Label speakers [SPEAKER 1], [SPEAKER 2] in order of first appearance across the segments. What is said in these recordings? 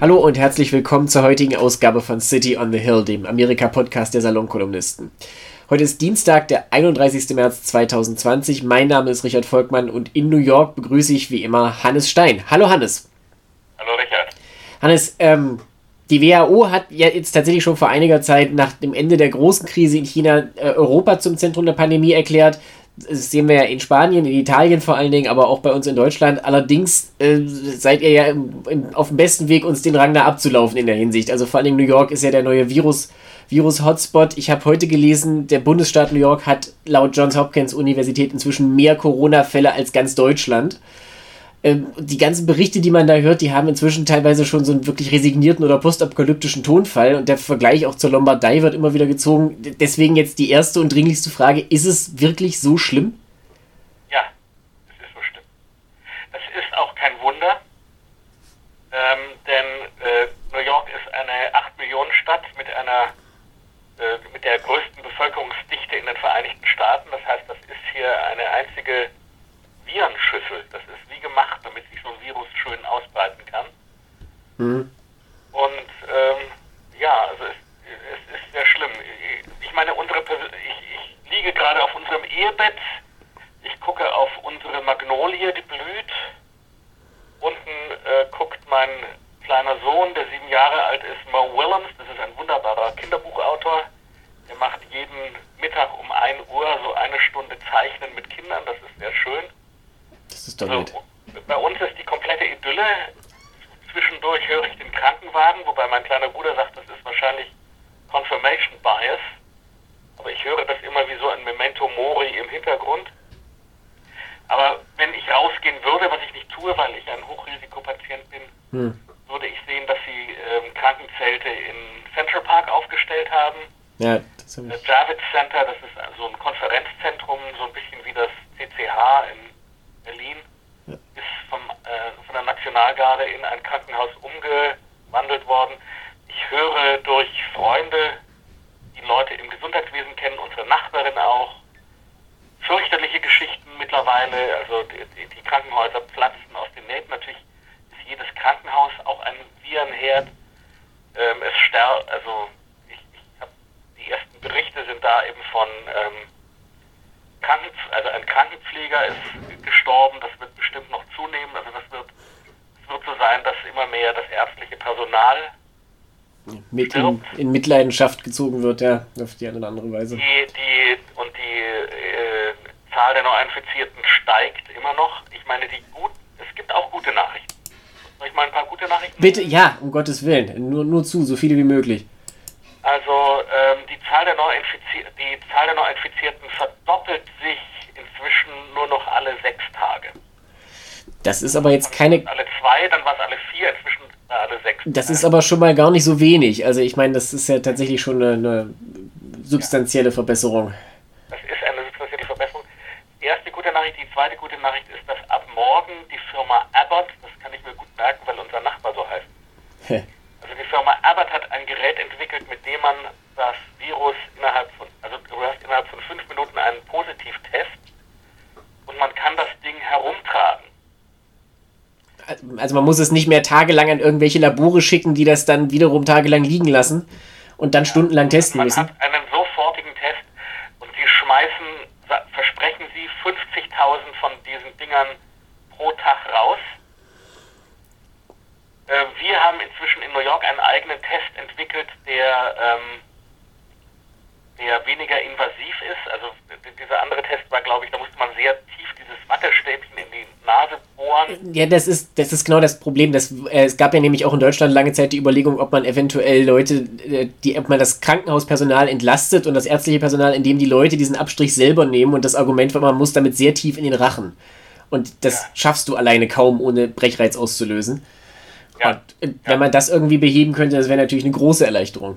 [SPEAKER 1] Hallo und herzlich willkommen zur heutigen Ausgabe von City on the Hill, dem Amerika-Podcast der Salonkolumnisten. Heute ist Dienstag, der 31. März 2020. Mein Name ist Richard Volkmann und in New York begrüße ich wie immer Hannes Stein. Hallo Hannes.
[SPEAKER 2] Hallo Richard.
[SPEAKER 1] Hannes, ähm, die WHO hat ja jetzt tatsächlich schon vor einiger Zeit nach dem Ende der großen Krise in China äh, Europa zum Zentrum der Pandemie erklärt das sehen wir ja in Spanien, in Italien vor allen Dingen, aber auch bei uns in Deutschland. Allerdings äh, seid ihr ja im, im, auf dem besten Weg, uns den Rang da abzulaufen in der Hinsicht. Also vor allen Dingen New York ist ja der neue Virus, Virus-Hotspot. Ich habe heute gelesen, der Bundesstaat New York hat laut Johns Hopkins Universität inzwischen mehr Corona-Fälle als ganz Deutschland die ganzen Berichte, die man da hört, die haben inzwischen teilweise schon so einen wirklich resignierten oder postapokalyptischen Tonfall und der Vergleich auch zur Lombardei wird immer wieder gezogen. Deswegen jetzt die erste und dringlichste Frage, ist es wirklich so schlimm?
[SPEAKER 2] Ja, es ist so schlimm. Das ist auch kein Wunder, ähm, denn äh, New York ist eine 8 Millionen Stadt mit einer äh, mit der größten Bevölkerungsdichte in den Vereinigten Staaten. Das heißt, das ist hier eine einzige Virenschüssel. Das ist wie gemacht, damit sich so ein Virus schön ausbreiten kann. Mhm. Und ähm, ja, also es, es, ist sehr schlimm. Ich meine, unsere ich, ich liege gerade auf unserem Ehebett. Ich gucke auf unsere Magnolie, die blüht. Unten äh, guckt mein kleiner Sohn, der sieben Jahre alt ist, Mo Willems. Das ist ein wunderbarer Kinderbuchautor. Der macht jeden Mittag um 1 Uhr so eine Stunde Zeichnen mit Kindern. Das ist sehr schön.
[SPEAKER 1] Das ist also.
[SPEAKER 2] Bei uns ist die komplette Idylle. Zwischendurch höre ich den Krankenwagen, wobei mein kleiner Bruder sagt, das ist wahrscheinlich Confirmation Bias. Aber ich höre das immer wie so ein Memento Mori im Hintergrund. Aber wenn ich rausgehen würde, was ich nicht tue, weil ich ein Hochrisikopatient bin, hm. würde ich sehen, dass sie ähm, Krankenzelte in Central Park aufgestellt haben.
[SPEAKER 1] Ja,
[SPEAKER 2] das das Javits Center, das ist so ein Konferenzzentrum, so ein bisschen wie das CCH in Berlin ja. ist vom, äh, von der Nationalgarde in ein Krankenhaus umgewandelt worden. Ich höre durch Freunde, die Leute im Gesundheitswesen kennen, unsere Nachbarin auch, fürchterliche Geschichten mittlerweile. Also die, die Krankenhäuser platzen aus den Nähten. Natürlich ist jedes Krankenhaus auch ein Virenherd. Ähm, es sterbt, also ich, ich habe die ersten Berichte sind da eben von ähm, Kranken, also ein Krankenpfleger ist gestorben, das wird bestimmt noch zunehmen. Also das wird, es wird so sein, dass immer mehr das ärztliche Personal
[SPEAKER 1] mit in, in, Mitleidenschaft gezogen wird, ja, auf die eine oder andere Weise.
[SPEAKER 2] Die, die, und die äh, Zahl der Neuinfizierten steigt immer noch. Ich meine, die gut, es gibt auch gute Nachrichten. Soll ich mal ein paar gute Nachrichten?
[SPEAKER 1] Bitte, ja, um Gottes Willen. Nur, nur zu, so viele wie möglich.
[SPEAKER 2] Also ähm, die, Zahl der die Zahl der Neuinfizierten verdoppelt sich inzwischen nur noch alle sechs Tage.
[SPEAKER 1] Das ist aber jetzt keine.
[SPEAKER 2] Alle zwei, dann war es alle vier, inzwischen alle sechs.
[SPEAKER 1] Das Tage. ist aber schon mal gar nicht so wenig. Also ich meine, das ist ja tatsächlich schon eine, eine substanzielle. Verbesserung.
[SPEAKER 2] Das ist eine substanzielle Verbesserung. Die erste gute Nachricht, die zweite gute Nachricht ist, dass ab morgen die Firma Abbott, das kann ich mir gut merken, weil unser Nachbar so heißt. Also die Firma Abbott hat ein Gerät entwickelt, mit dem man das Virus innerhalb von, also du hast innerhalb von fünf Minuten einen Positivtest und man kann das Ding herumtragen.
[SPEAKER 1] Also man muss es nicht mehr tagelang an irgendwelche Labore schicken, die das dann wiederum tagelang liegen lassen und dann stundenlang testen
[SPEAKER 2] man
[SPEAKER 1] müssen.
[SPEAKER 2] Man hat einen sofortigen Test und sie schmeißen, versprechen sie 50.000 von diesen Dingern pro Tag raus. Äh, wir haben inzwischen in New York einen eigenen Test entwickelt, der, ähm, der weniger invasiv ist. Also dieser andere Test war, glaube ich, da musste man sehr tief dieses Wattestäbchen in die Nase bohren.
[SPEAKER 1] Ja, das ist, das ist genau das Problem. Das, äh, es gab ja nämlich auch in Deutschland lange Zeit die Überlegung, ob man eventuell Leute, äh, die, ob man das Krankenhauspersonal entlastet und das ärztliche Personal, indem die Leute diesen Abstrich selber nehmen und das Argument war, man muss damit sehr tief in den Rachen. Und das ja. schaffst du alleine kaum, ohne Brechreiz auszulösen. Ja. Und äh, wenn ja. man das irgendwie beheben könnte, das wäre natürlich eine große Erleichterung.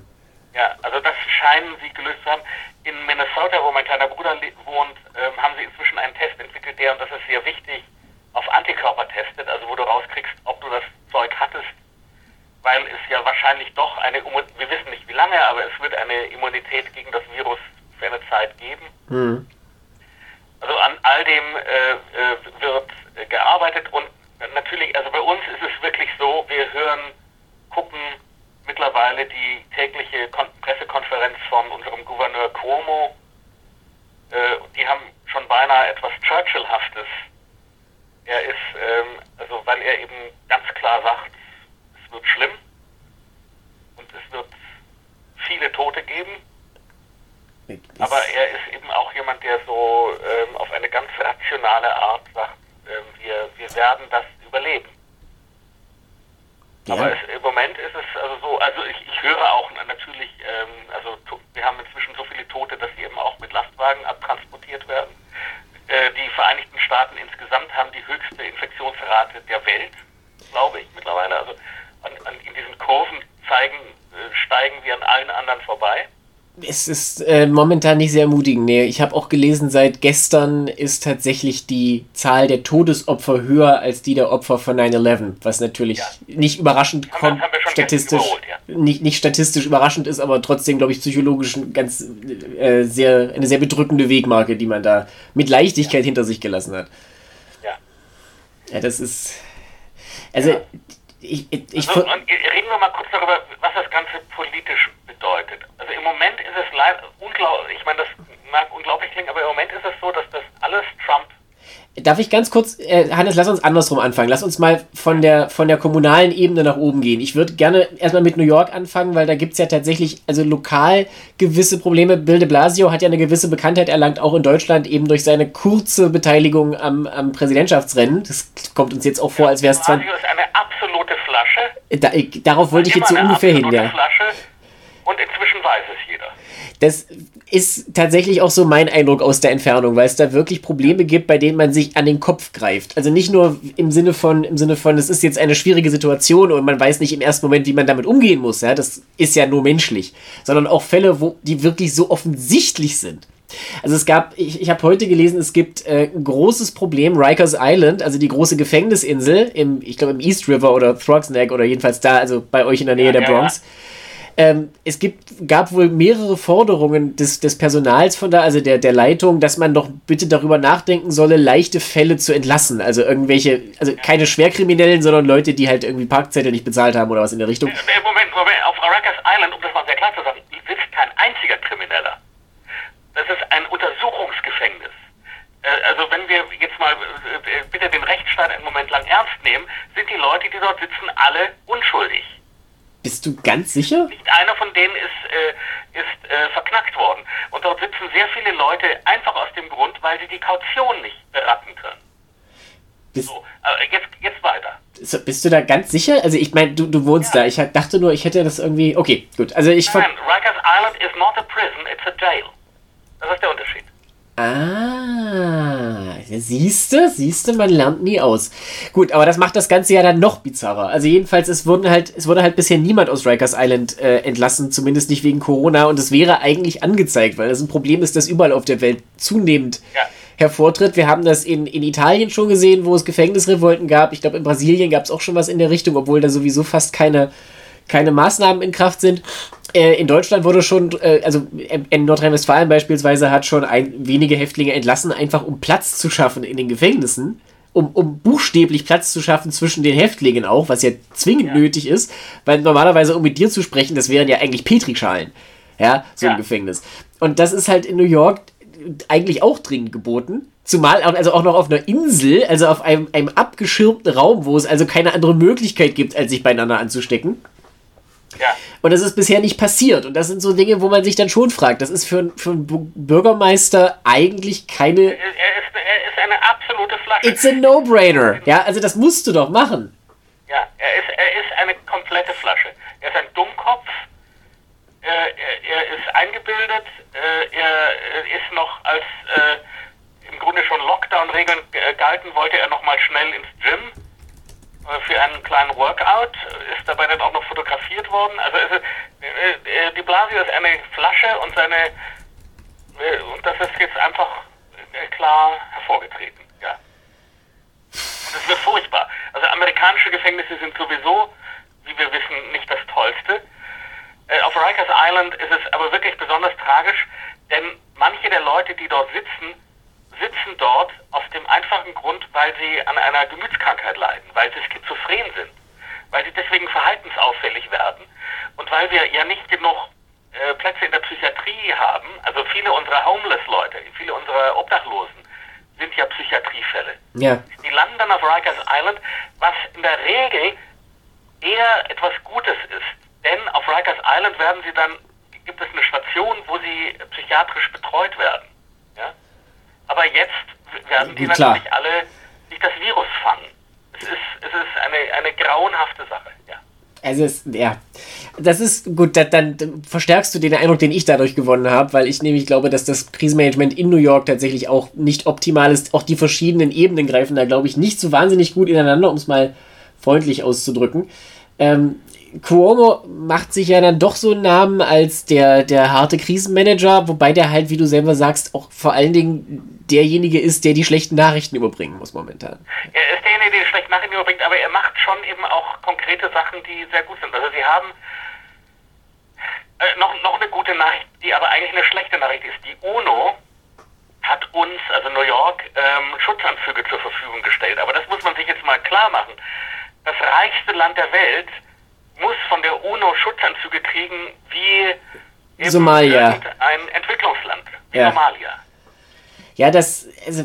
[SPEAKER 2] Ja, also das scheinen sie gelöst zu haben. In Minnesota, wo mein kleiner Bruder wohnt, ähm, haben sie inzwischen einen Test entwickelt, der, und das ist sehr wichtig, auf Antikörper testet, also wo du rauskriegst, ob du das Zeug hattest, weil es ja wahrscheinlich doch eine, wir wissen nicht wie lange, aber es wird eine Immunität gegen das Virus für eine Zeit geben. Mhm. Also an all dem äh, äh, wird äh, gearbeitet und natürlich, also bei uns ist es wirklich so, wir hören die Kon Pressekonferenz von unserem Gouverneur Cuomo. Äh, die haben schon beinahe etwas Churchillhaftes. Er ist, ähm, also weil er eben ganz klar sagt, es wird schlimm und es wird viele Tote geben. Aber er ist eben auch jemand, der so ähm, auf eine ganz rationale Art sagt, ähm, wir, wir werden das überleben. Ja. Aber es, im Moment ist es also so, also ich, ich höre auch natürlich, ähm, also wir haben inzwischen so viele Tote, dass sie eben auch mit Lastwagen abtransportiert werden. Äh, die Vereinigten Staaten insgesamt haben die höchste Infektionsrate der Welt, glaube ich mittlerweile. Also an, an, in diesen Kurven zeigen, äh, steigen wir an allen anderen vorbei.
[SPEAKER 1] Es ist äh, momentan nicht sehr ermutigend. Nee, ich habe auch gelesen, seit gestern ist tatsächlich die Zahl der Todesopfer höher als die der Opfer von 9-11, was natürlich ja. nicht überraschend kommt, statistisch, ja. nicht, nicht statistisch überraschend ist, aber trotzdem, glaube ich, psychologisch ganz, äh, sehr, eine sehr bedrückende Wegmarke, die man da mit Leichtigkeit ja. hinter sich gelassen hat. Ja. Ja, das ist. Also, ich, ich, ich
[SPEAKER 2] also, reden wir mal kurz darüber, was das Ganze politisch bedeutet. Also im Moment ist es leider unglaublich, ich meine, das mag unglaublich klingen, aber im Moment ist es so, dass das alles Trump
[SPEAKER 1] Darf ich ganz kurz, äh, Hannes, lass uns andersrum anfangen. Lass uns mal von der, von der kommunalen Ebene nach oben gehen. Ich würde gerne erstmal mit New York anfangen, weil da gibt es ja tatsächlich also lokal gewisse Probleme. Bill de Blasio hat ja eine gewisse Bekanntheit erlangt, auch in Deutschland, eben durch seine kurze Beteiligung am, am Präsidentschaftsrennen. Das kommt uns jetzt auch vor, als wäre es
[SPEAKER 2] zwar. Blasio ist eine absolute Flasche.
[SPEAKER 1] Da, ich, darauf wollte ich jetzt so ungefähr hin, ja.
[SPEAKER 2] Flasche und inzwischen weiß es jeder.
[SPEAKER 1] Das ist tatsächlich auch so mein Eindruck aus der Entfernung, weil es da wirklich Probleme gibt, bei denen man sich an den Kopf greift. Also nicht nur im Sinne von, im Sinne von, es ist jetzt eine schwierige Situation und man weiß nicht im ersten Moment, wie man damit umgehen muss. Ja, das ist ja nur menschlich, sondern auch Fälle, wo die wirklich so offensichtlich sind. Also es gab, ich, ich habe heute gelesen, es gibt äh, ein großes Problem, Rikers Island, also die große Gefängnisinsel im, ich glaube im East River oder Throgs Neck oder jedenfalls da, also bei euch in der Nähe ja, der Bronx. Ja, ja ähm, es gibt, gab wohl mehrere Forderungen des, des Personals von da, also der, der Leitung, dass man doch bitte darüber nachdenken solle, leichte Fälle zu entlassen. Also irgendwelche, also keine Schwerkriminellen, sondern Leute, die halt irgendwie Parkzettel nicht bezahlt haben oder was in der Richtung.
[SPEAKER 2] Moment, Moment, auf Rikers Island, um das mal sehr klar zu sagen, sitzt kein einziger Krimineller. Das ist ein Untersuchungsgefängnis. Äh, also wenn wir jetzt mal äh, bitte den Rechtsstaat einen Moment lang ernst nehmen, sind die Leute, die dort sitzen, alle unschuldig.
[SPEAKER 1] Bist du ganz sicher?
[SPEAKER 2] Nicht einer von denen ist, äh, ist äh, verknackt worden. Und dort sitzen sehr viele Leute einfach aus dem Grund, weil sie die Kaution nicht beraten können. Bist so, jetzt, jetzt weiter.
[SPEAKER 1] So, bist du da ganz sicher? Also ich meine, du, du wohnst ja. da. Ich dachte nur, ich hätte das irgendwie... Okay, gut. Also ich...
[SPEAKER 2] Nein, Rikers Island is not a prison, it's a jail. Das ist der Unterschied.
[SPEAKER 1] Ah, siehste, siehste, man lernt nie aus. Gut, aber das macht das Ganze ja dann noch bizarrer. Also jedenfalls, es wurden halt, es wurde halt bisher niemand aus Rikers Island äh, entlassen, zumindest nicht wegen Corona. Und es wäre eigentlich angezeigt, weil das ein Problem ist, das überall auf der Welt zunehmend ja. hervortritt. Wir haben das in, in Italien schon gesehen, wo es Gefängnisrevolten gab. Ich glaube, in Brasilien gab es auch schon was in der Richtung, obwohl da sowieso fast keine, keine Maßnahmen in Kraft sind. Äh, in Deutschland wurde schon, äh, also in Nordrhein-Westfalen beispielsweise hat schon ein, wenige Häftlinge entlassen, einfach um Platz zu schaffen in den Gefängnissen. Um, um buchstäblich Platz zu schaffen zwischen den Häftlingen auch, was ja zwingend ja. nötig ist, weil normalerweise, um mit dir zu sprechen, das wären ja eigentlich Petrischalen. Ja, so ja. ein Gefängnis. Und das ist halt in New York eigentlich auch dringend geboten. Zumal also auch noch auf einer Insel, also auf einem, einem abgeschirmten Raum, wo es also keine andere Möglichkeit gibt, als sich beieinander anzustecken. Ja. Und das ist bisher nicht passiert. Und das sind so Dinge, wo man sich dann schon fragt. Das ist für, für einen Bürgermeister eigentlich keine. Er ist,
[SPEAKER 2] er ist eine absolute Flasche.
[SPEAKER 1] It's a no-brainer. Ja, also das musst du doch machen.
[SPEAKER 2] Ja, er ist, er ist eine komplette Flasche. Er ist ein Dummkopf. Er, er, er ist eingebildet. Äh, er ist noch als äh, im Grunde schon Lockdown-Regeln galten, wollte er noch mal schnell ins Gym äh, für einen kleinen Workout, ist dabei dann auch fotografiert worden. Also ist, äh, äh, die Blasio ist eine Flasche und seine äh, und das ist jetzt einfach äh, klar hervorgetreten. Ja. Und es wird furchtbar. Also amerikanische Gefängnisse sind sowieso, wie wir wissen, nicht das Tollste. Äh, auf Rikers Island ist es aber wirklich besonders tragisch, denn manche der Leute, die dort sitzen, sitzen dort aus dem einfachen Grund, weil sie an einer Gemütskrankheit leiden, weil sie schizophren sind, weil sie deswegen verhaltensauffällig werden und weil wir ja nicht genug äh, Plätze in der Psychiatrie haben, also viele unserer Homeless-Leute, viele unserer Obdachlosen, sind ja Psychiatriefälle.
[SPEAKER 1] Ja.
[SPEAKER 2] Die landen dann auf Rikers Island, was in der Regel eher etwas Gutes ist. Denn auf Rikers Island werden sie dann, gibt es eine Station, wo sie psychiatrisch betreut werden. Ja? Aber jetzt werden die
[SPEAKER 1] Klar.
[SPEAKER 2] natürlich alle sich das Virus fangen. Es ist, es ist eine, eine grauenhafte Sache, ja.
[SPEAKER 1] Also es, ja, das ist gut, da, dann, dann verstärkst du den Eindruck, den ich dadurch gewonnen habe, weil ich nämlich glaube, dass das Krisenmanagement in New York tatsächlich auch nicht optimal ist. Auch die verschiedenen Ebenen greifen da, glaube ich, nicht so wahnsinnig gut ineinander, um es mal freundlich auszudrücken. Ähm, Cuomo macht sich ja dann doch so einen Namen als der, der harte Krisenmanager, wobei der halt, wie du selber sagst, auch vor allen Dingen derjenige ist, der die schlechten Nachrichten überbringen muss momentan.
[SPEAKER 2] Er ist derjenige, der die schlechten Nachrichten überbringt, aber er macht schon eben auch konkrete Sachen, die sehr gut sind. Also sie haben äh, noch, noch eine gute Nachricht, die aber eigentlich eine schlechte Nachricht ist. Die UNO hat uns, also New York, ähm, Schutzanzüge zur Verfügung gestellt. Aber das muss man sich jetzt mal klar machen. Das reichste Land der Welt muss von der UNO Schutzanzüge kriegen wie
[SPEAKER 1] Somalia.
[SPEAKER 2] ein Entwicklungsland, wie
[SPEAKER 1] Ja.
[SPEAKER 2] Somalia.
[SPEAKER 1] Ja, das, also,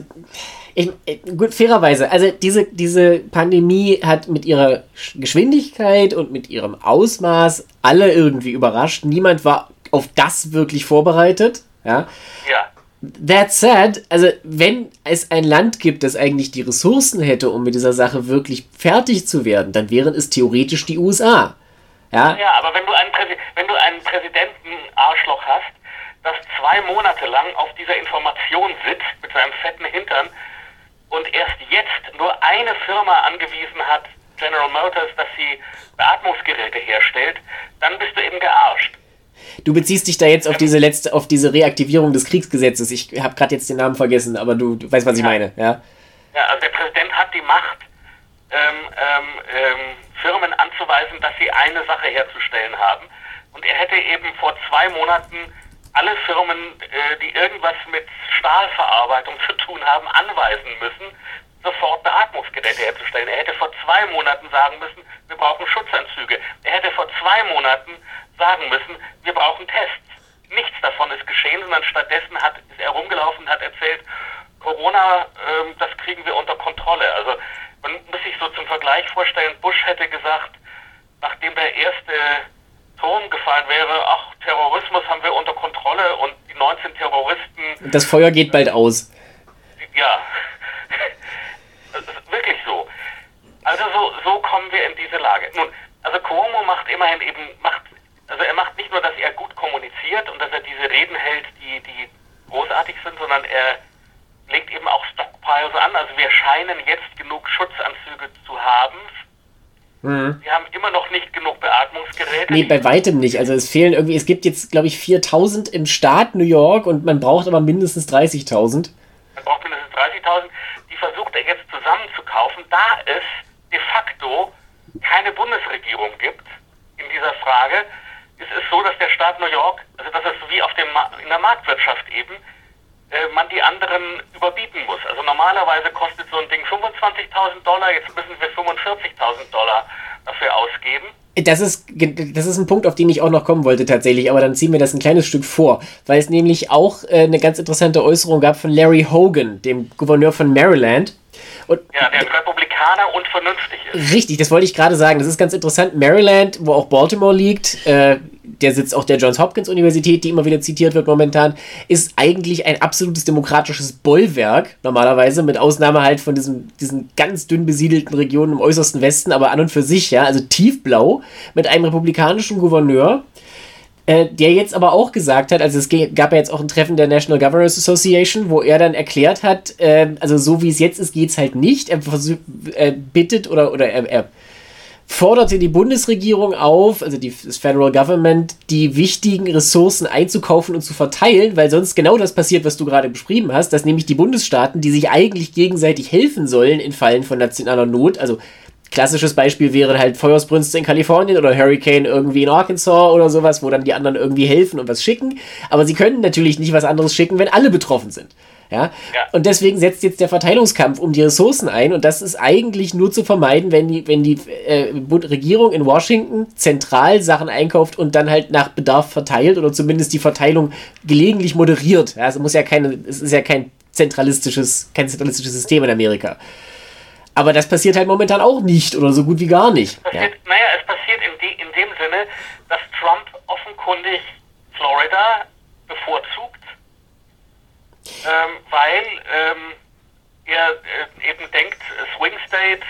[SPEAKER 1] ich, gut, fairerweise, also diese, diese Pandemie hat mit ihrer Sch- Geschwindigkeit und mit ihrem Ausmaß alle irgendwie überrascht. Niemand war auf das wirklich vorbereitet. Ja.
[SPEAKER 2] Ja.
[SPEAKER 1] That said, also wenn es ein Land gibt, das eigentlich die Ressourcen hätte, um mit dieser Sache wirklich fertig zu werden, dann wären es theoretisch die USA. Ja,
[SPEAKER 2] Ja, aber wenn du einen, Präsi wenn du einen Präsidenten-Arschloch hast, das zwei Monate lang auf dieser Information sitzt mit seinem fetten Hintern und erst jetzt nur eine Firma angewiesen hat, General Motors, dass sie Beatmungsgeräte herstellt, dann bist du eben gearscht.
[SPEAKER 1] du beziehst dich da jetzt auf diese letzte, auf diese Reaktivierung des Kriegsgesetzes. Ich habe gerade jetzt den Namen vergessen, aber du, du weißt, was ich
[SPEAKER 2] Ja.
[SPEAKER 1] meine, ja?
[SPEAKER 2] Ja, also der Präsident hat die Macht, ähm, ähm, ähm, Firmen anzuweisen, dass sie eine Sache herzustellen haben. Und er hätte eben vor zwei Monaten alle Firmen, äh, die irgendwas mit Stahlverarbeitung zu tun haben, anweisen müssen, sofort Beatmungsgeräte herzustellen. Er hätte vor zwei Monaten sagen müssen, wir brauchen Schutzanzüge. Er hätte vor zwei Monaten sagen müssen, wir brauchen Tests. Nichts davon ist geschehen, sondern stattdessen hat, ist er rumgelaufen und hat erzählt, Corona, ähm, das kriegen wir unter Kontrolle. Also man muss sich so zum Vergleich vorstellen, Bush hätte gesagt, nachdem der erste Turm gefallen wäre, ach, Terrorismus haben wir unter Kontrolle und die 19 Terroristen,
[SPEAKER 1] Das Feuer geht bald aus.
[SPEAKER 2] ja, wirklich so. Also so, so kommen wir in diese Lage. Nun, also Cuomo macht immerhin eben, macht, also er macht nicht nur, dass er gut kommuniziert und dass er diese Reden hält, die, die großartig sind, sondern er legt eben auch Stockpiles an. Also wir scheinen jetzt genug Schutzanzüge zu haben. Wir haben immer noch nicht genug Beatmungsgeräte.
[SPEAKER 1] Nee, bei weitem nicht. Also es fehlen irgendwie, es gibt jetzt, glaube ich, 4000 im Staat New York und man braucht aber mindestens 30.000.
[SPEAKER 2] Man braucht mindestens 30.000. Die versucht er jetzt zusammenzukaufen, da es de facto keine Bundesregierung gibt in dieser Frage. Es ist so, dass der Staat New York, also dass es wie auf dem Ma in der Marktwirtschaft eben, äh, man die anderen überbieten muss. Also normalerweise kostet so ein Ding 25.000 Dollar, jetzt müssen wir 45.000 Dollar dafür ausgeben.
[SPEAKER 1] Das ist, das ist ein Punkt, auf den ich auch noch kommen wollte tatsächlich, aber dann ziehen wir das ein kleines Stück vor, weil es nämlich auch äh, eine ganz interessante Äußerung gab von Larry Hogan, dem Gouverneur von Maryland. Und
[SPEAKER 2] Ja, der Republikaner und vernünftig ist.
[SPEAKER 1] Richtig, das wollte ich gerade sagen. Das ist ganz interessant. Maryland, wo auch Baltimore liegt, äh, der Sitz auch der Johns Hopkins Universität, die immer wieder zitiert wird momentan, ist eigentlich ein absolutes demokratisches Bollwerk, normalerweise, mit Ausnahme halt von diesem, diesen ganz dünn besiedelten Regionen im äußersten Westen, aber an und für sich, ja, also tiefblau, mit einem republikanischen Gouverneur, äh, der jetzt aber auch gesagt hat, also es gab ja jetzt auch ein Treffen der National Governors Association, wo er dann erklärt hat, äh, also so wie es jetzt ist, geht's halt nicht. Er äh, bittet oder, oder er, er forderte die Bundesregierung auf, also die, das Federal Government, die wichtigen Ressourcen einzukaufen und zu verteilen, weil sonst genau das passiert, was du gerade beschrieben hast, dass nämlich die Bundesstaaten, die sich eigentlich gegenseitig helfen sollen in Fällen von nationaler Not, also klassisches Beispiel wäre halt Feuersbrünste in Kalifornien oder Hurricane irgendwie in Arkansas oder sowas, wo dann die anderen irgendwie helfen und was schicken, aber sie können natürlich nicht was anderes schicken, wenn alle betroffen sind. Ja? ja? Und deswegen setzt jetzt der Verteilungskampf um die Ressourcen ein und das ist eigentlich nur zu vermeiden, wenn die, wenn die äh, Regierung in Washington zentral Sachen einkauft und dann halt nach Bedarf verteilt oder zumindest die Verteilung gelegentlich moderiert. Ja, es muss ja keine, es ist ja kein zentralistisches, kein zentralistisches System in Amerika. Aber das passiert halt momentan auch nicht oder so gut wie gar nicht.
[SPEAKER 2] Passiert, ja. Naja, es passiert in, die, in dem Sinne, dass Trump offenkundig Florida bevorzugt, ähm, weil ähm, er äh, eben denkt, Swing States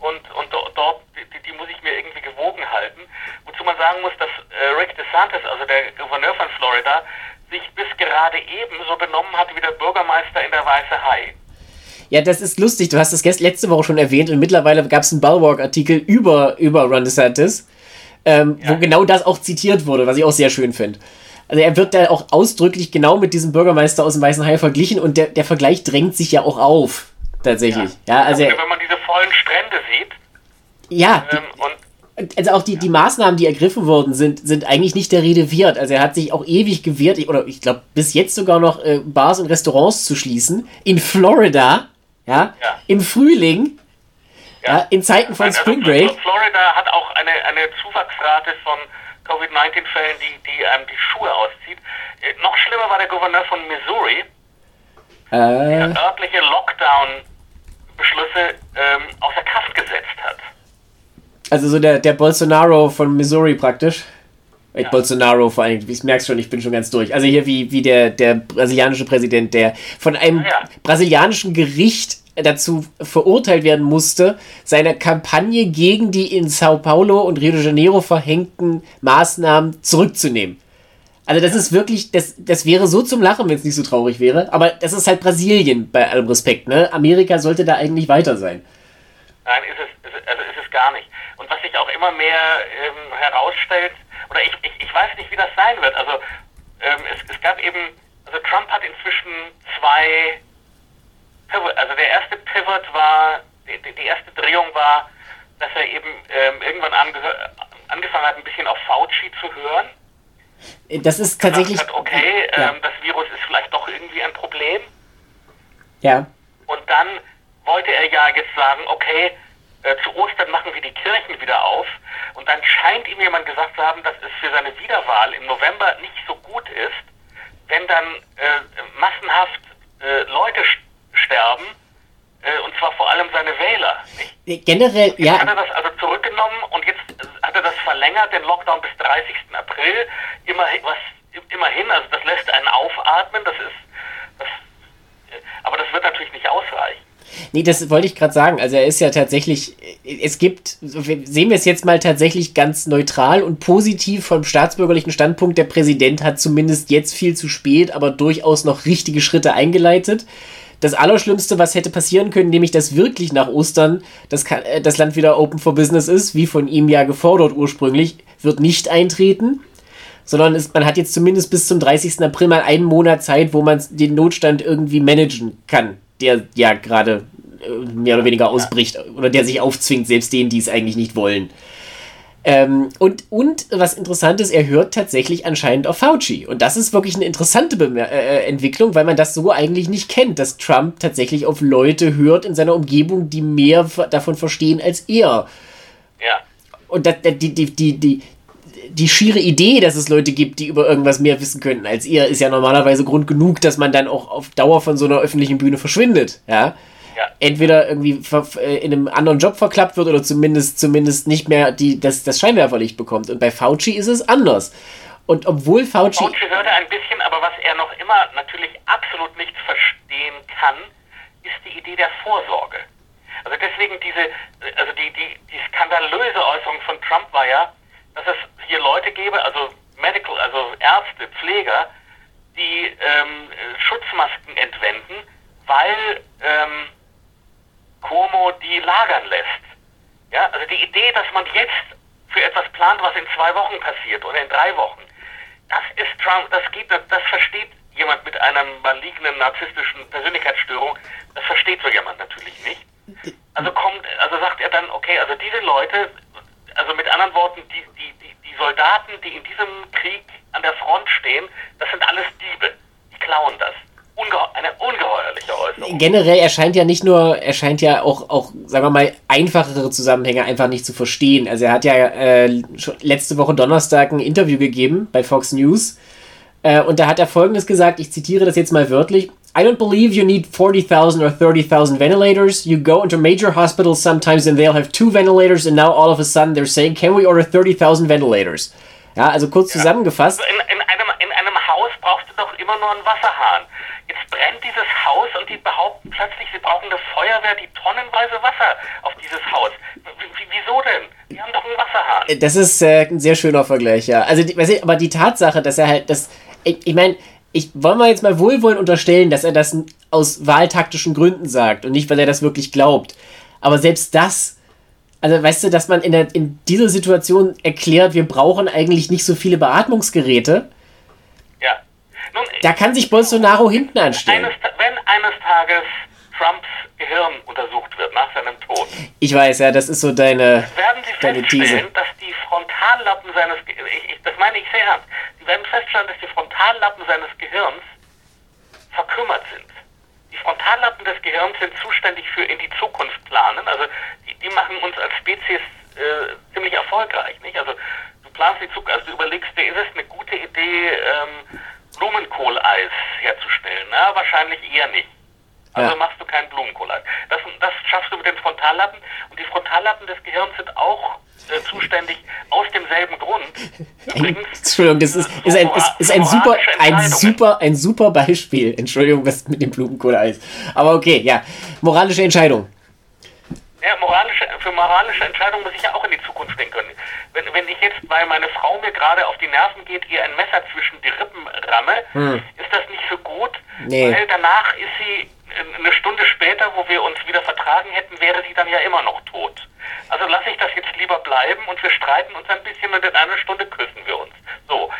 [SPEAKER 2] und, und dort, die, die, muss ich mir irgendwie gewogen halten. Wozu man sagen muss, dass äh, Rick DeSantis, also der Gouverneur von Florida, sich bis gerade eben so benommen hat wie der Bürgermeister in der Weiße Hai.
[SPEAKER 1] Ja, das ist lustig. Du hast das letzte Woche schon erwähnt und mittlerweile gab es einen Ballwalk-Artikel über, über Ron DeSantis, ähm, ja. wo genau das auch zitiert wurde, was ich auch sehr schön finde. Also er wird da auch ausdrücklich genau mit diesem Bürgermeister aus dem Weißen Hai verglichen und der, der Vergleich drängt sich ja auch auf. Tatsächlich. Ja, ja also.
[SPEAKER 2] wenn man diese vollen Strände sieht.
[SPEAKER 1] Ja. Ähm, und also auch die, die Maßnahmen, die ergriffen worden sind, sind eigentlich nicht der Rede wert. Also er hat sich auch ewig gewehrt, oder ich glaube bis jetzt sogar noch äh, Bars und Restaurants zu schließen. In Florida, ja, ja. im Frühling, ja. ja. in Zeiten von also Spring Break.
[SPEAKER 2] Florida hat auch eine, eine Zuwachsrate von Covid-19-Fällen, die, die einem die Schuhe auszieht. Äh, noch schlimmer war der Gouverneur von Missouri, äh. der örtliche Lockdown-Beschlüsse ähm, außer Kraft gesetzt hat.
[SPEAKER 1] Also so der, der Bolsonaro von Missouri praktisch. Ja. Bolsonaro vor allem, ich merke schon, ich bin schon ganz durch. Also hier wie, wie der, der brasilianische Präsident, der von einem ja. brasilianischen Gericht dazu verurteilt werden musste, seine Kampagne gegen die in Sao Paulo und Rio de Janeiro verhängten Maßnahmen zurückzunehmen. Also das ist wirklich, das, das wäre so zum Lachen, wenn es nicht so traurig wäre. Aber das ist halt Brasilien, bei allem Respekt. Ne? Amerika sollte da eigentlich weiter sein.
[SPEAKER 2] Nein, ist es, ist, also ist es gar nicht. Und was sich auch immer mehr ähm, herausstellt, oder ich, ich, ich weiß nicht, wie das sein wird. Also ähm, es, es gab eben, also Trump hat inzwischen zwei Pivot, also der erste Pivot war, die, die erste Drehung war, dass er eben ähm, irgendwann angefangen hat, ein bisschen auf Fauci zu hören.
[SPEAKER 1] Das ist tatsächlich.
[SPEAKER 2] Hat, okay, ja. ähm, das Virus ist vielleicht doch irgendwie ein Problem.
[SPEAKER 1] Ja.
[SPEAKER 2] Und dann wollte er ja jetzt sagen, okay, äh, zu Ostern machen wir die Kirchen wieder auf. Und dann scheint ihm jemand gesagt zu haben, dass es für seine Wiederwahl im November nicht so gut ist, wenn dann äh, massenhaft äh, Leute sterben, äh, und zwar vor allem seine Wähler.
[SPEAKER 1] Nicht? Generell,
[SPEAKER 2] jetzt
[SPEAKER 1] ja.
[SPEAKER 2] hat er das also zurückgenommen und jetzt hat er das verlängert, den Lockdown bis 30. April. Immerhin, was, immerhin also das lässt einen aufatmen, das ist, das, äh, aber das wird natürlich nicht ausreichen.
[SPEAKER 1] Nee, das wollte ich gerade sagen. Also er ist ja tatsächlich, es gibt, sehen wir es jetzt mal tatsächlich ganz neutral und positiv vom staatsbürgerlichen Standpunkt. Der Präsident hat zumindest jetzt viel zu spät, aber durchaus noch richtige Schritte eingeleitet. Das Allerschlimmste, was hätte passieren können, nämlich dass wirklich nach Ostern das, äh, das Land wieder open for business ist, wie von ihm ja gefordert ursprünglich, wird nicht eintreten sondern es, man hat jetzt zumindest bis zum 30. April mal einen Monat Zeit, wo man den Notstand irgendwie managen kann der ja gerade äh, mehr oder weniger ausbricht oder der sich aufzwingt, selbst denen, die es eigentlich nicht wollen. Ähm, und, und was interessant ist, er hört tatsächlich anscheinend auf Fauci. Und das ist wirklich eine interessante Bemer äh, äh Entwicklung, weil man das so eigentlich nicht kennt, dass Trump tatsächlich auf Leute hört in seiner Umgebung, die mehr davon verstehen als er.
[SPEAKER 2] Ja.
[SPEAKER 1] Und das, die, die, die, die, die schiere Idee, dass es Leute gibt, die über irgendwas mehr wissen könnten als ihr, ist ja normalerweise Grund genug, dass man dann auch auf Dauer von so einer öffentlichen Bühne verschwindet. Ja. Ja. Entweder irgendwie äh, in einem anderen Job verklappt wird oder zumindest, zumindest nicht mehr die, das, das Scheinwerferlicht bekommt. Und bei Fauci ist es anders. Und obwohl Fauci.
[SPEAKER 2] Fauci hörte ein bisschen, aber was er noch immer natürlich absolut nicht verstehen kann, ist die Idee der Vorsorge. Also deswegen diese, also die, die, die skandalöse Äußerung von Trump war ja, dass es hier Leute gäbe, also Medical, also Ärzte, Pfleger, die ähm, Schutzmasken entwenden, weil ähm, Cuomo die lagern lässt. Ja, also die Idee, dass man jetzt für etwas plant, was in zwei Wochen passiert oder in drei Wochen, das ist Trump, das geht, das versteht jemand mit einer malignen narzisstischen Persönlichkeitsstörung, das versteht so jemand natürlich nicht. Also kommt, also sagt er dann, okay, also diese Leute also mit anderen Worten, die, die, die, die Soldaten, die in diesem Krieg an der Front stehen, das sind alles Diebe. Die klauen das. eine ungeheuerliche Äußerung.
[SPEAKER 1] Generell erscheint ja nicht nur, er scheint ja auch, auch, sagen wir mal, einfachere Zusammenhänge einfach nicht zu verstehen. Also er hat ja äh, letzte Woche Donnerstag ein Interview gegeben bei Fox News äh, und da hat er folgendes gesagt, ich zitiere das jetzt mal wörtlich. I don't believe you need 40,000 or 30,000 ventilators. You go into major hospitals sometimes and they'll have two ventilators and now all of a sudden they're saying, can we order 30,000 ventilators? Ja, also kurz ja. zusammengefasst.
[SPEAKER 2] Also in, in, einem, in einem Haus brauchst du doch immer nur einen Wasserhahn. Jetzt brennt dieses Haus und die behaupten plötzlich, sie brauchen eine Feuerwehr, die tonnenweise Wasser auf dieses Haus. W wieso denn? Die haben doch einen Wasserhahn.
[SPEAKER 1] Das ist äh, ein sehr schöner Vergleich, ja. Also, die, aber die Tatsache, dass er halt, das, ich, ich meine, ich wollen wir jetzt mal wohlwollend unterstellen, dass er das aus wahltaktischen Gründen sagt und nicht, weil er das wirklich glaubt. Aber selbst das, also weißt du, dass man in, der, in dieser Situation erklärt, wir brauchen eigentlich nicht so viele Beatmungsgeräte.
[SPEAKER 2] Ja.
[SPEAKER 1] Nun, da kann sich Bolsonaro hinten anstellen.
[SPEAKER 2] Eines, wenn eines Tages Trumps Gehirn untersucht wird nach seinem Tod.
[SPEAKER 1] Ich weiß, ja, das ist so deine,
[SPEAKER 2] werden Sie
[SPEAKER 1] deine
[SPEAKER 2] These. dass die Frontallappen seines ich, das meine ich sehr ernst. Sie werden feststellen, dass die Frontallappen seines Gehirns verkümmert sind. Die Frontallappen des Gehirns sind zuständig für in die Zukunft planen. Also die, die machen uns als Spezies äh, ziemlich erfolgreich. Nicht? Also du planst die Zukunft, also du überlegst dir, ist es eine gute Idee, ähm, Blumenkohleis herzustellen? Na, wahrscheinlich eher nicht. Also ja. machst du keinen Blumenkohleis. Das, das schaffst du mit den Frontallappen. Und die Frontallappen des Gehirns sind auch äh, zuständig aus demselben Grund.
[SPEAKER 1] Übrigens, Entschuldigung, das ist, ist, ein, ist, ist ein, super, ein, super, ein super Beispiel. Entschuldigung, was mit dem Blumenkohleis. Aber okay, ja. Moralische Entscheidung.
[SPEAKER 2] Ja, moralische, für moralische Entscheidungen muss ich ja auch in die Zukunft denken können. Wenn, wenn ich jetzt, weil meine Frau mir gerade auf die Nerven geht, ihr ein Messer zwischen die Rippen ramme, hm. ist das nicht so gut, nee. weil danach ist sie eine Stunde später, wo wir uns wieder vertragen hätten, wäre sie dann ja immer noch tot. Also lasse ich das jetzt lieber bleiben und wir streiten uns ein bisschen und in einer Stunde küssen wir uns. So,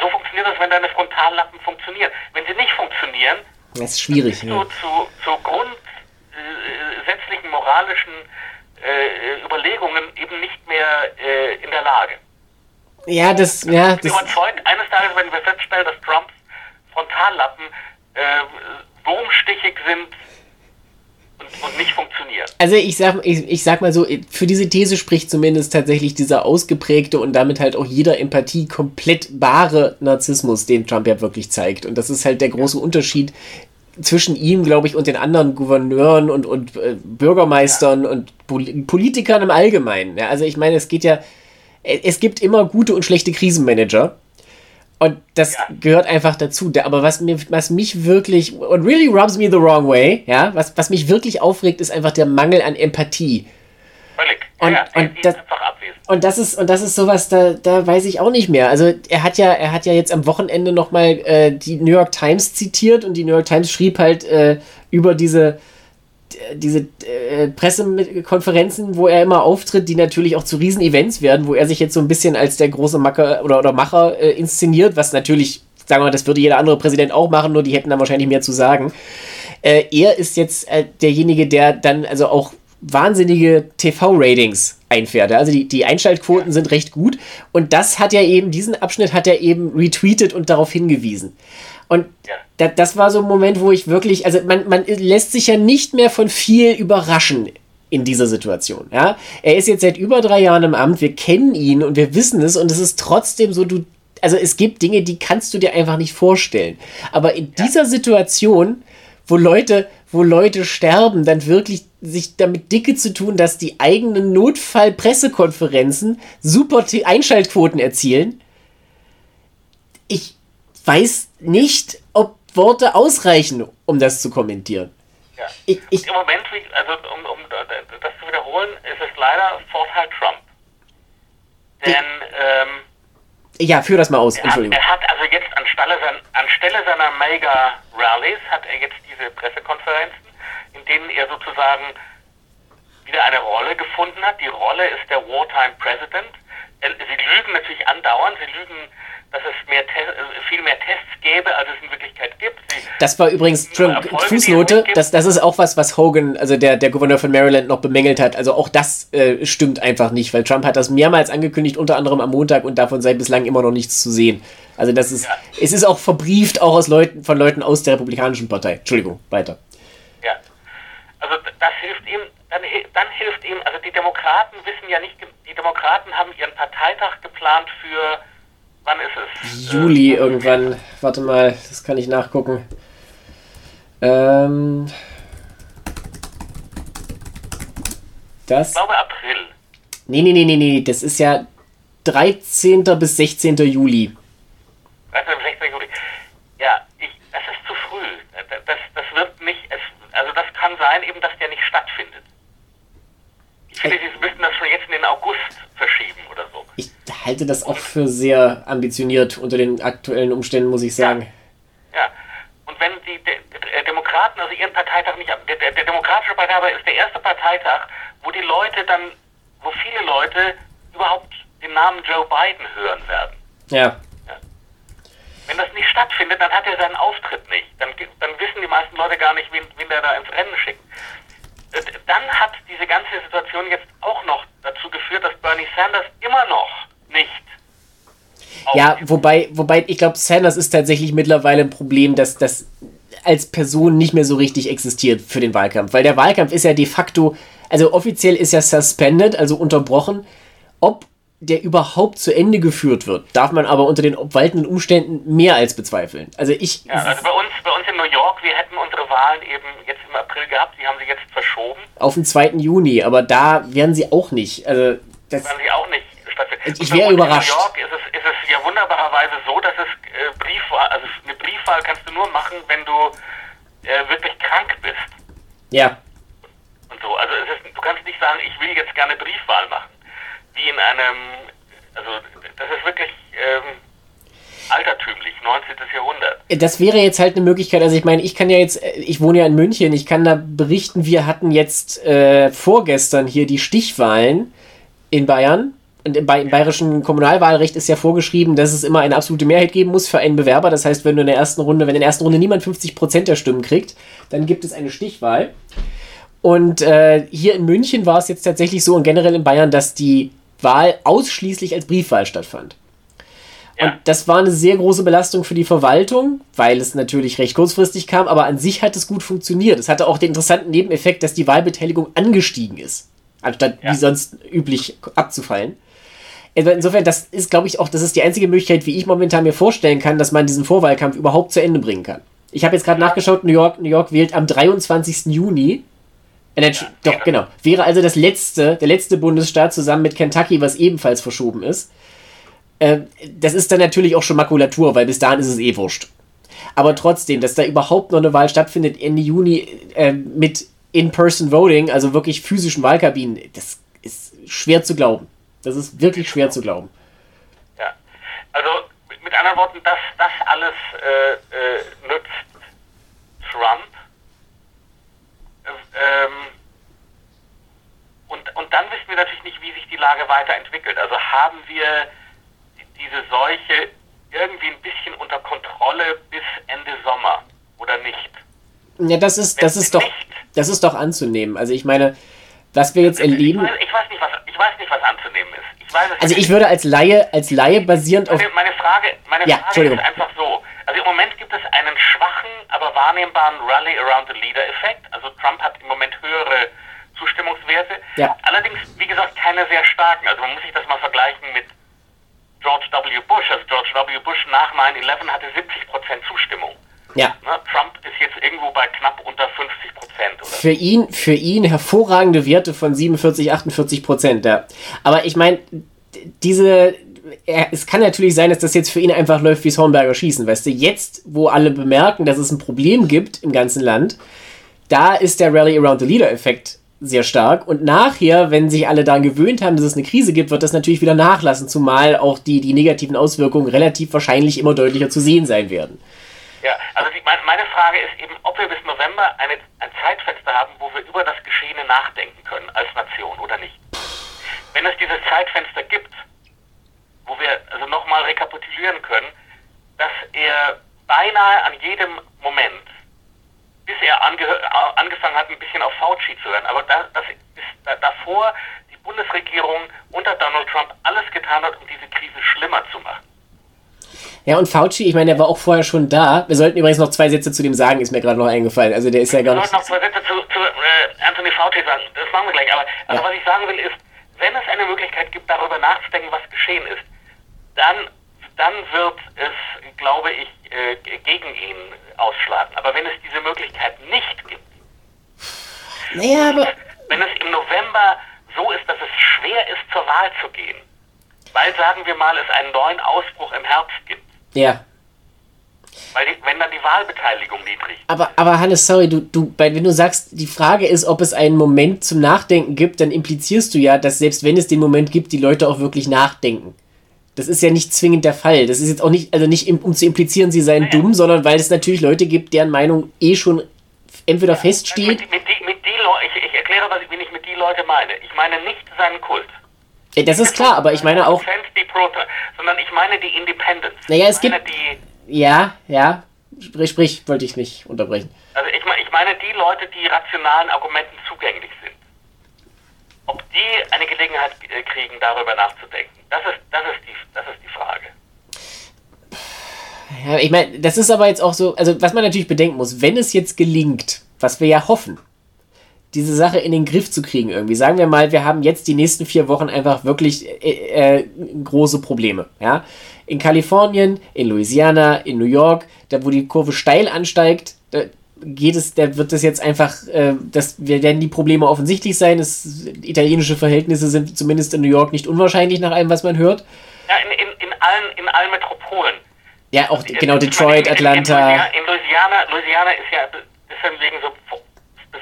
[SPEAKER 2] so funktioniert das, wenn deine Frontallappen funktionieren. Wenn sie nicht funktionieren,
[SPEAKER 1] das ist schwierig.
[SPEAKER 2] Du zu, zu grundsätzlichen moralischen äh, Überlegungen eben nicht mehr äh, in der Lage.
[SPEAKER 1] Ja, das, ja,
[SPEAKER 2] ich bin das überzeugt, eines Tages werden wir feststellen, dass Trumps Frontallappen äh, wurmstichig sind und, und, nicht funktionieren.
[SPEAKER 1] Also ich sag, ich, ich sag mal so, für diese These spricht zumindest tatsächlich dieser ausgeprägte und damit halt auch jeder Empathie komplett wahre Narzissmus, den Trump ja wirklich zeigt. Und das ist halt der große Unterschied zwischen ihm, glaube ich, und den anderen Gouverneuren und, und äh, Bürgermeistern ja. und Pol Politikern im Allgemeinen. Ja, also ich meine, es geht ja, es gibt immer gute und schlechte Krisenmanager. Und das ja. gehört einfach dazu. Aber was, mir, was mich wirklich, und really rubs me the wrong way, ja, was, was mich wirklich aufregt, ist einfach der Mangel an Empathie.
[SPEAKER 2] Völlig.
[SPEAKER 1] Und, ja, und, das, und das ist und das ist sowas, da, da weiß ich auch nicht mehr. Also er hat ja, er hat ja jetzt am Wochenende nochmal äh, die New York Times zitiert und die New York Times schrieb halt äh, über diese diese äh, Pressekonferenzen, wo er immer auftritt, die natürlich auch zu Riesen-Events werden, wo er sich jetzt so ein bisschen als der große Macker oder, oder Macher äh, inszeniert, was natürlich, sagen wir mal, das würde jeder andere Präsident auch machen, nur die hätten da wahrscheinlich mehr zu sagen. Äh, er ist jetzt äh, derjenige, der dann also auch wahnsinnige TV-Ratings einfährt. Also die, die Einschaltquoten sind recht gut und das hat er eben, diesen Abschnitt hat er eben retweetet und darauf hingewiesen. Und ja. da, das war so ein Moment, wo ich wirklich, also man, man lässt sich ja nicht mehr von viel überraschen in dieser Situation. Ja? Er ist jetzt seit über drei Jahren im Amt, wir kennen ihn und wir wissen es und es ist trotzdem so, du, also es gibt Dinge, die kannst du dir einfach nicht vorstellen. Aber in ja. dieser Situation, wo Leute, wo Leute sterben, dann wirklich sich damit dicke zu tun, dass die eigenen Notfallpressekonferenzen super Einschaltquoten erzielen. Ich, weiß nicht, ob Worte ausreichen, um das zu kommentieren.
[SPEAKER 2] Ja. Ich, ich Im Moment, also um, um, das zu wiederholen, ist es leider Vorteil Trump. Denn, ähm,
[SPEAKER 1] ja, führ das mal aus,
[SPEAKER 2] er Entschuldigung. Hat, er hat also jetzt anstelle, sein, anstelle seiner Mega-Rallies hat er jetzt diese Pressekonferenzen, in denen er sozusagen wieder eine Rolle gefunden hat. Die Rolle ist der Wartime President. Sie lügen natürlich andauernd, sie lügen dass es mehr äh, viel mehr Tests gäbe, als es in Wirklichkeit gibt. Sie
[SPEAKER 1] das war übrigens, Fußnote, das, das ist auch was, was Hogan, also der, der Gouverneur von Maryland, noch bemängelt hat. Also auch das äh, stimmt einfach nicht, weil Trump hat das mehrmals angekündigt, unter anderem am Montag, und davon sei bislang immer noch nichts zu sehen. Also das ist, ja. es ist auch verbrieft, auch aus Leuten, von Leuten aus der Republikanischen Partei. Entschuldigung, weiter.
[SPEAKER 2] Ja, also das hilft ihm, dann, dann hilft ihm, also die Demokraten wissen ja nicht, die Demokraten haben ihren Parteitag geplant für Wann ist
[SPEAKER 1] es? Juli äh, irgendwann. Warte mal, das kann ich nachgucken. Ähm. Das.
[SPEAKER 2] Ich glaube April.
[SPEAKER 1] Nee, nee, nee, nee, nee. Das ist ja 13. bis 16. Juli.
[SPEAKER 2] 13. bis 16. Juli. Ja, ich, das ist zu früh. Das, das wird nicht. Es, also, das kann sein, eben, dass der nicht stattfindet. Ich finde, Sie müssten das schon jetzt in den August
[SPEAKER 1] halte das auch für sehr ambitioniert unter den aktuellen Umständen, muss ich sagen.
[SPEAKER 2] Ja. ja. Und wenn die De De Demokraten also ihren Parteitag nicht der, der, der Demokratische Parteitag ist der erste Parteitag, wo die Leute dann, wo viele Leute überhaupt den Namen Joe Biden hören werden.
[SPEAKER 1] Ja. ja.
[SPEAKER 2] Wenn das nicht stattfindet, dann hat er seinen Auftritt nicht. Dann, dann wissen die meisten Leute gar nicht, wen, wen er da ins Rennen schickt. Äh, dann hat diese ganze Situation jetzt auch noch dazu geführt, dass Bernie Sanders immer noch nicht.
[SPEAKER 1] Ja, wobei, wobei ich glaube, Sanders ist tatsächlich mittlerweile ein Problem, dass das als Person nicht mehr so richtig existiert für den Wahlkampf. Weil der Wahlkampf ist ja de facto, also offiziell ist ja suspended, also unterbrochen. Ob der überhaupt zu Ende geführt wird, darf man aber unter den obwaltenden Umständen mehr als bezweifeln. Also ich.
[SPEAKER 2] Ja, also bei uns, bei uns in New York, wir hätten unsere Wahlen eben jetzt im April gehabt, die haben sie jetzt verschoben.
[SPEAKER 1] Auf den 2. Juni, aber da werden sie auch nicht. Also
[SPEAKER 2] das werden sie auch nicht
[SPEAKER 1] stattfinden. Ich wäre überrascht.
[SPEAKER 2] In New York ist es, ist es ja wunderbarerweise so, dass es äh, Briefwahl, also eine Briefwahl kannst du nur machen, wenn du äh, wirklich krank bist.
[SPEAKER 1] Ja.
[SPEAKER 2] Und so, also ist, du kannst nicht sagen, ich will jetzt gerne Briefwahl machen wie in einem, also das ist wirklich ähm, altertümlich, 19. Jahrhundert.
[SPEAKER 1] Das wäre jetzt halt eine Möglichkeit, also ich meine, ich kann ja jetzt, äh, ich wohne ja in München, ich kann da berichten, wir hatten jetzt äh, vorgestern hier die Stichwahlen in Bayern. Und im bayerischen Kommunalwahlrecht ist ja vorgeschrieben, dass es immer eine absolute Mehrheit geben muss für einen Bewerber. Das heißt, wenn du in der ersten Runde, wenn in der ersten Runde niemand 50% der Stimmen kriegt, dann gibt es eine Stichwahl. Und äh, hier in München war es jetzt tatsächlich so und generell in Bayern, dass die Wahl ausschließlich als Briefwahl stattfand. Und das war eine sehr große Belastung für die Verwaltung, weil es natürlich recht kurzfristig kam, aber an sich hat es gut funktioniert. Es hatte auch den interessanten Nebeneffekt, dass die Wahlbeteiligung angestiegen ist, anstatt ja. wie sonst üblich abzufallen. Also insofern, das ist, glaube ich, auch, das ist die einzige Möglichkeit, wie ich momentan mir vorstellen kann, dass man diesen Vorwahlkampf überhaupt zu Ende bringen kann. Ich habe jetzt gerade nachgeschaut, New York, New York wählt am 23. Juni ja, doch, genau. Wäre also das letzte, der letzte Bundesstaat zusammen mit Kentucky, was ebenfalls verschoben ist. Äh, das ist dann natürlich auch schon Makulatur, weil bis dahin ist es eh wurscht. Aber trotzdem, dass da überhaupt noch eine Wahl stattfindet Ende Juni äh, mit In-Person-Voting, also wirklich physischen Wahlkabinen, das ist schwer zu glauben. Das ist wirklich schwer zu glauben.
[SPEAKER 2] Ja, also mit anderen Worten, das, das alles äh, äh nützt Trump ähm, und, und dann wissen wir natürlich nicht, wie sich die Lage weiterentwickelt. Also haben wir diese Seuche irgendwie ein bisschen unter Kontrolle bis Ende Sommer oder nicht?
[SPEAKER 1] Ja, das ist, das ist doch, das ist doch anzunehmen. Also ich meine, was wir jetzt erleben.
[SPEAKER 2] Ich weiß, ich weiß, nicht, was, ich weiß nicht, was anzunehmen ist.
[SPEAKER 1] Ich weiß, also ich würde als Laie, als Laie basierend
[SPEAKER 2] auf. Meine, Frage, meine ja, Frage ist einfach so. Also im Moment gibt es einen schwachen, aber wahrnehmbaren Rally around the Leader Effekt. Also Trump hat im Moment höhere Zustimmungswerte. Ja. Allerdings, wie gesagt, keine sehr starken. Also man muss sich das mal vergleichen mit George W. Bush. Also George W. Bush nach 9-11 hatte 70% Zustimmung.
[SPEAKER 1] Ja.
[SPEAKER 2] Ne? Trump ist jetzt irgendwo bei knapp unter 50 Prozent.
[SPEAKER 1] Für ihn, für ihn hervorragende Werte von 47, 48 Prozent. Ja. Aber ich meine, diese, er, es kann natürlich sein, dass das jetzt für ihn einfach läuft wie Hornberger Schießen, weißt du, jetzt, wo alle bemerken, dass es ein Problem gibt im ganzen Land, da ist der Rally Around the Leader Effekt sehr stark und nachher, wenn sich alle daran gewöhnt haben, dass es eine Krise gibt, wird das natürlich wieder nachlassen, zumal auch die, die negativen Auswirkungen relativ wahrscheinlich immer deutlicher zu sehen sein werden.
[SPEAKER 2] Ja, also die, meine Frage ist eben, ob wir bis November eine, ein Zeitfenster haben, wo wir über das Geschehene nachdenken können als Nation oder nicht. Wenn es dieses Zeitfenster gibt, wo wir also nochmal rekapitulieren, können, dass er beinahe an jedem Moment, bis er ange angefangen hat, ein bisschen auf Fauci zu hören, aber da, das da, davor die Bundesregierung unter Donald Trump alles getan hat, um diese Krise schlimmer zu machen.
[SPEAKER 1] Ja, und Fauci, ich meine, der war auch vorher schon da. Wir sollten übrigens noch zwei Sätze zu dem sagen, ist mir gerade noch eingefallen. Also der ist ja gar nicht.
[SPEAKER 2] Wir sollten noch zwei Sätze zu, zu äh, Anthony Fauci sagen. Das machen wir gleich. Aber also ja. was ich sagen will ist, wenn es eine Möglichkeit gibt, darüber nachzudenken, was geschehen ist, dann, dann wird es, glaube ich, äh, gegen ihn ausschlagen. Aber wenn es diese Möglichkeit nicht gibt,
[SPEAKER 1] naja, aber
[SPEAKER 2] wenn es im November so ist, dass es schwer ist, zur Wahl zu gehen, weil, sagen wir mal, es einen neuen Ausbruch im Herbst gibt.
[SPEAKER 1] Ja.
[SPEAKER 2] Weil die, wenn dann die Wahlbeteiligung niedrig ist.
[SPEAKER 1] Aber, aber Hannes, sorry, du, du, wenn du sagst, die Frage ist, ob es einen Moment zum Nachdenken gibt, dann implizierst du ja, dass selbst wenn es den Moment gibt, die Leute auch wirklich nachdenken. Das ist ja nicht zwingend der Fall. Das ist jetzt auch nicht, also nicht um zu implizieren, sie seien naja. dumm, sondern weil es natürlich Leute gibt, deren Meinung eh schon entweder ja, feststeht. Mit,
[SPEAKER 2] mit, mit, mit die ich, ich erkläre, was ich, wen ich mit die Leute meine. Ich meine nicht seinen Kult.
[SPEAKER 1] Das ist klar, aber ich meine auch.
[SPEAKER 2] Sondern ich meine die Independence.
[SPEAKER 1] Naja, es gibt. Ja, ja. Sprich, sprich, wollte ich nicht unterbrechen.
[SPEAKER 2] Also ich, ich meine die Leute, die rationalen Argumenten zugänglich sind. Ob die eine Gelegenheit äh, kriegen, darüber nachzudenken. Das ist, das ist, die, das ist die Frage.
[SPEAKER 1] Ja, ich meine, das ist aber jetzt auch so, also was man natürlich bedenken muss, wenn es jetzt gelingt, was wir ja hoffen, diese Sache in den Griff zu kriegen irgendwie. Sagen wir mal, wir haben jetzt die nächsten vier Wochen einfach wirklich äh, äh, große Probleme. Ja? In Kalifornien, in Louisiana, in New York, da wo die Kurve steil ansteigt, da geht es, da wird es jetzt einfach, äh, das werden die Probleme offensichtlich sein. Es, italienische Verhältnisse sind zumindest in New York nicht unwahrscheinlich nach allem, was man hört.
[SPEAKER 2] Ja, in, in, in allen, in allen Metropolen.
[SPEAKER 1] Ja, auch genau Detroit, Atlanta.
[SPEAKER 2] In, Louisiana, Louisiana ist ja deswegen so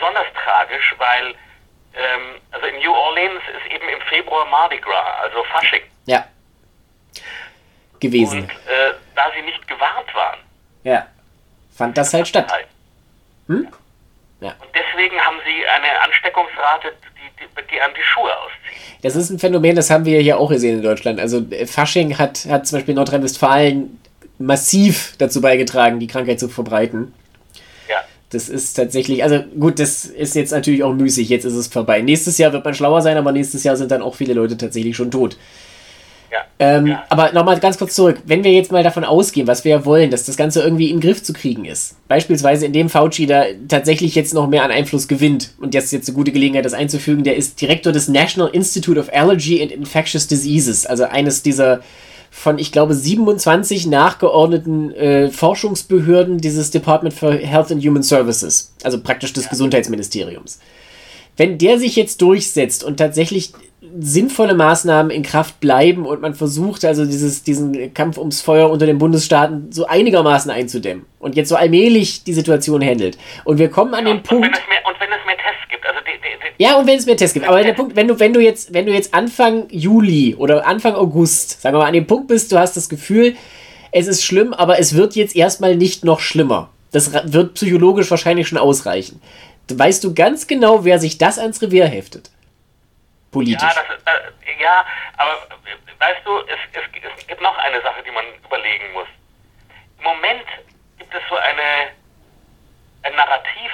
[SPEAKER 2] besonders tragisch, weil ähm, also in New Orleans ist eben im Februar Mardi Gras, also Fasching.
[SPEAKER 1] Ja. Gewesen.
[SPEAKER 2] Und äh, da sie nicht gewarnt waren.
[SPEAKER 1] Ja. Fand das halt statt.
[SPEAKER 2] Hm? Ja. Und deswegen haben sie eine Ansteckungsrate, die, die, die an die Schuhe auszieht.
[SPEAKER 1] Das ist ein Phänomen, das haben wir hier auch gesehen in Deutschland. Also äh, Fasching hat, hat zum Beispiel Nordrhein-Westfalen massiv dazu beigetragen, die Krankheit zu verbreiten. Das ist tatsächlich, also gut, das ist jetzt natürlich auch müßig, jetzt ist es vorbei. Nächstes Jahr wird man schlauer sein, aber nächstes Jahr sind dann auch viele Leute tatsächlich schon tot. Ja. Ähm, ja. Aber nochmal ganz kurz zurück. Wenn wir jetzt mal davon ausgehen, was wir ja wollen, dass das Ganze irgendwie in den Griff zu kriegen ist, beispielsweise indem Fauci da tatsächlich jetzt noch mehr an Einfluss gewinnt und jetzt jetzt eine gute Gelegenheit, das einzufügen, der ist Direktor des National Institute of Allergy and Infectious Diseases, also eines dieser von, ich glaube, 27 nachgeordneten äh, Forschungsbehörden dieses Department for Health and Human Services, also praktisch des ja. Gesundheitsministeriums. Wenn der sich jetzt durchsetzt und tatsächlich sinnvolle Maßnahmen in Kraft bleiben und man versucht also dieses, diesen Kampf ums Feuer unter den Bundesstaaten so einigermaßen einzudämmen und jetzt so allmählich die Situation handelt. Und wir kommen an ja, den Punkt.
[SPEAKER 2] Und wenn, mehr, und wenn es mehr Tests gibt, also die,
[SPEAKER 1] die, die Ja, und wenn es mehr Tests gibt. Aber der Punkt, wenn du, wenn du jetzt, wenn du jetzt Anfang Juli oder Anfang August, sagen wir mal, an dem Punkt bist, du hast das Gefühl, es ist schlimm, aber es wird jetzt erstmal nicht noch schlimmer. Das wird psychologisch wahrscheinlich schon ausreichen. Weißt du ganz genau, wer sich das ans Revier heftet? Politisch.
[SPEAKER 2] Ja, das, das, ja aber weißt du, es, es, es gibt noch eine Sache, die man überlegen muss. Im Moment gibt es so eine, ein Narrativ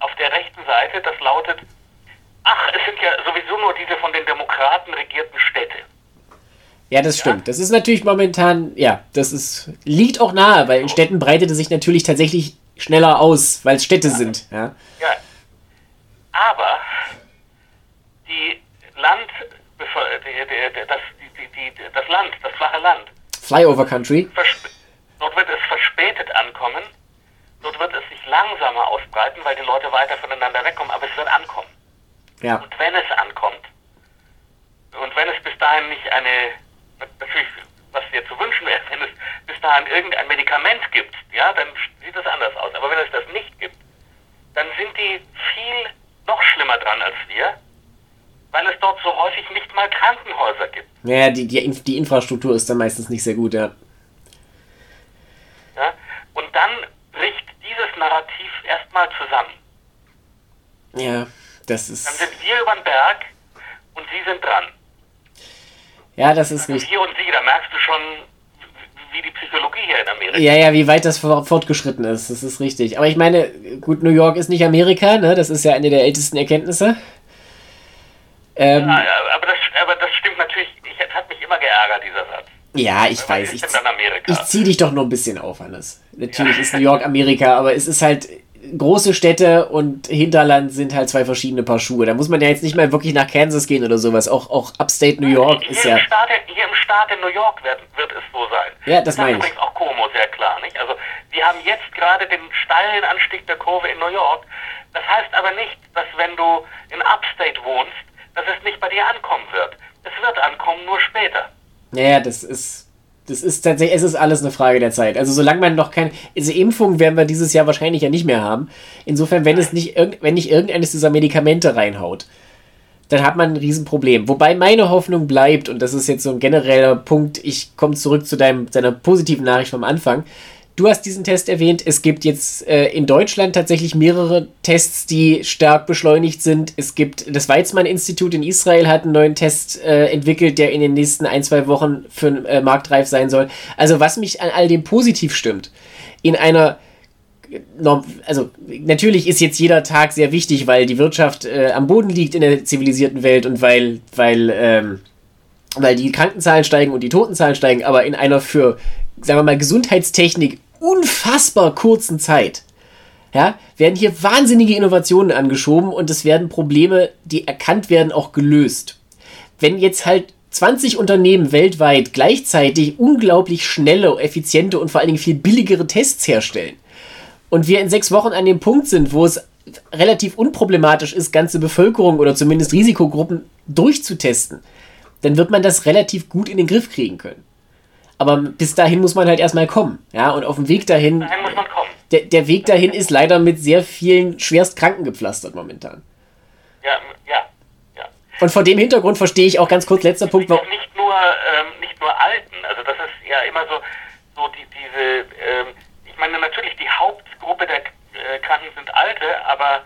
[SPEAKER 2] auf der rechten Seite, das lautet, ach, es sind ja sowieso nur diese von den Demokraten regierten Städte.
[SPEAKER 1] Ja, das stimmt. Ja? Das ist natürlich momentan, ja, das ist, liegt auch nahe, weil in Städten breitet es sich natürlich tatsächlich schneller aus, weil es Städte ja. sind. Ja.
[SPEAKER 2] ja. Aber die Land, das, die, die, das Land, das flache Land.
[SPEAKER 1] Flyover Country.
[SPEAKER 2] Dort wird es verspätet ankommen. Dort wird es sich langsamer ausbreiten, weil die Leute weiter voneinander wegkommen, aber es wird ankommen.
[SPEAKER 1] Ja.
[SPEAKER 2] Und wenn es ankommt, und wenn es bis dahin nicht eine, natürlich, was dir zu wünschen wäre, wenn es bis dahin irgendein Medikament gibt, ja, dann sieht es anders aus. Aber wenn es das nicht gibt, dann sind die viel noch schlimmer dran als wir, weil es dort so häufig nicht mal Krankenhäuser gibt.
[SPEAKER 1] Ja, die, die, die Infrastruktur ist dann meistens nicht sehr gut, ja.
[SPEAKER 2] ja und dann bricht dieses Narrativ erstmal zusammen.
[SPEAKER 1] Ja, das ist.
[SPEAKER 2] Dann sind wir über den Berg und sie sind dran.
[SPEAKER 1] Ja, das ist
[SPEAKER 2] also Wir und sie, da merkst du schon, wie die Psychologie hier in Amerika.
[SPEAKER 1] Ja, ja, wie weit das fortgeschritten ist, das ist richtig. Aber ich meine, gut, New York ist nicht Amerika, ne? Das ist ja eine der ältesten Erkenntnisse.
[SPEAKER 2] Ähm, ja, aber, das, aber das stimmt natürlich, ich, das hat mich immer geärgert, dieser Satz.
[SPEAKER 1] Ja, ich weiß. Ich, ich zieh dich doch nur ein bisschen auf, Hannes. Natürlich ja. ist New York Amerika, aber es ist halt, große Städte und Hinterland sind halt zwei verschiedene Paar Schuhe. Da muss man ja jetzt nicht mal wirklich nach Kansas gehen oder sowas. Auch, auch Upstate New York
[SPEAKER 2] hier
[SPEAKER 1] ist ja.
[SPEAKER 2] Im Staat, hier im Staat in New York wird, wird es so sein.
[SPEAKER 1] Ja, das, das meine ich.
[SPEAKER 2] übrigens auch Como sehr klar, nicht? Also, wir haben jetzt gerade den steilen Anstieg der Kurve in New York. Das heißt aber nicht, dass wenn du in Upstate wohnst, dass es nicht bei dir ankommen wird. Es wird ankommen, nur später.
[SPEAKER 1] Ja, das ist das ist tatsächlich, es ist alles eine Frage der Zeit. Also solange man noch keine, diese Impfung werden wir dieses Jahr wahrscheinlich ja nicht mehr haben. Insofern, wenn es nicht, wenn nicht irgendeines dieser Medikamente reinhaut, dann hat man ein Riesenproblem. Wobei meine Hoffnung bleibt, und das ist jetzt so ein genereller Punkt, ich komme zurück zu deinem, deiner positiven Nachricht vom Anfang, Du hast diesen Test erwähnt. Es gibt jetzt äh, in Deutschland tatsächlich mehrere Tests, die stark beschleunigt sind. Es gibt das Weizmann-Institut in Israel hat einen neuen Test äh, entwickelt, der in den nächsten ein, zwei Wochen für äh, marktreif sein soll. Also was mich an all dem positiv stimmt, in einer also natürlich ist jetzt jeder Tag sehr wichtig, weil die Wirtschaft äh, am Boden liegt in der zivilisierten Welt und weil, weil, ähm, weil die Krankenzahlen steigen und die Totenzahlen steigen, aber in einer für sagen wir mal, Gesundheitstechnik unfassbar kurzen Zeit, ja, werden hier wahnsinnige Innovationen angeschoben und es werden Probleme, die erkannt werden, auch gelöst. Wenn jetzt halt 20 Unternehmen weltweit gleichzeitig unglaublich schnelle, effiziente und vor allen Dingen viel billigere Tests herstellen und wir in sechs Wochen an dem Punkt sind, wo es relativ unproblematisch ist, ganze Bevölkerung oder zumindest Risikogruppen durchzutesten, dann wird man das relativ gut in den Griff kriegen können. Aber bis dahin muss man halt erstmal kommen. Ja, und auf dem Weg dahin.
[SPEAKER 2] Dahin muss man kommen.
[SPEAKER 1] Der, der Weg dahin ist leider mit sehr vielen Schwerstkranken gepflastert momentan.
[SPEAKER 2] Ja, ja, ja.
[SPEAKER 1] Und vor dem Hintergrund verstehe ich auch ganz kurz, letzter Punkt.
[SPEAKER 2] Nicht, nicht nur, ähm, nicht nur Alten. Also, das ist ja immer so, so die, diese. Ähm, ich meine, natürlich, die Hauptgruppe der äh, Kranken sind Alte, aber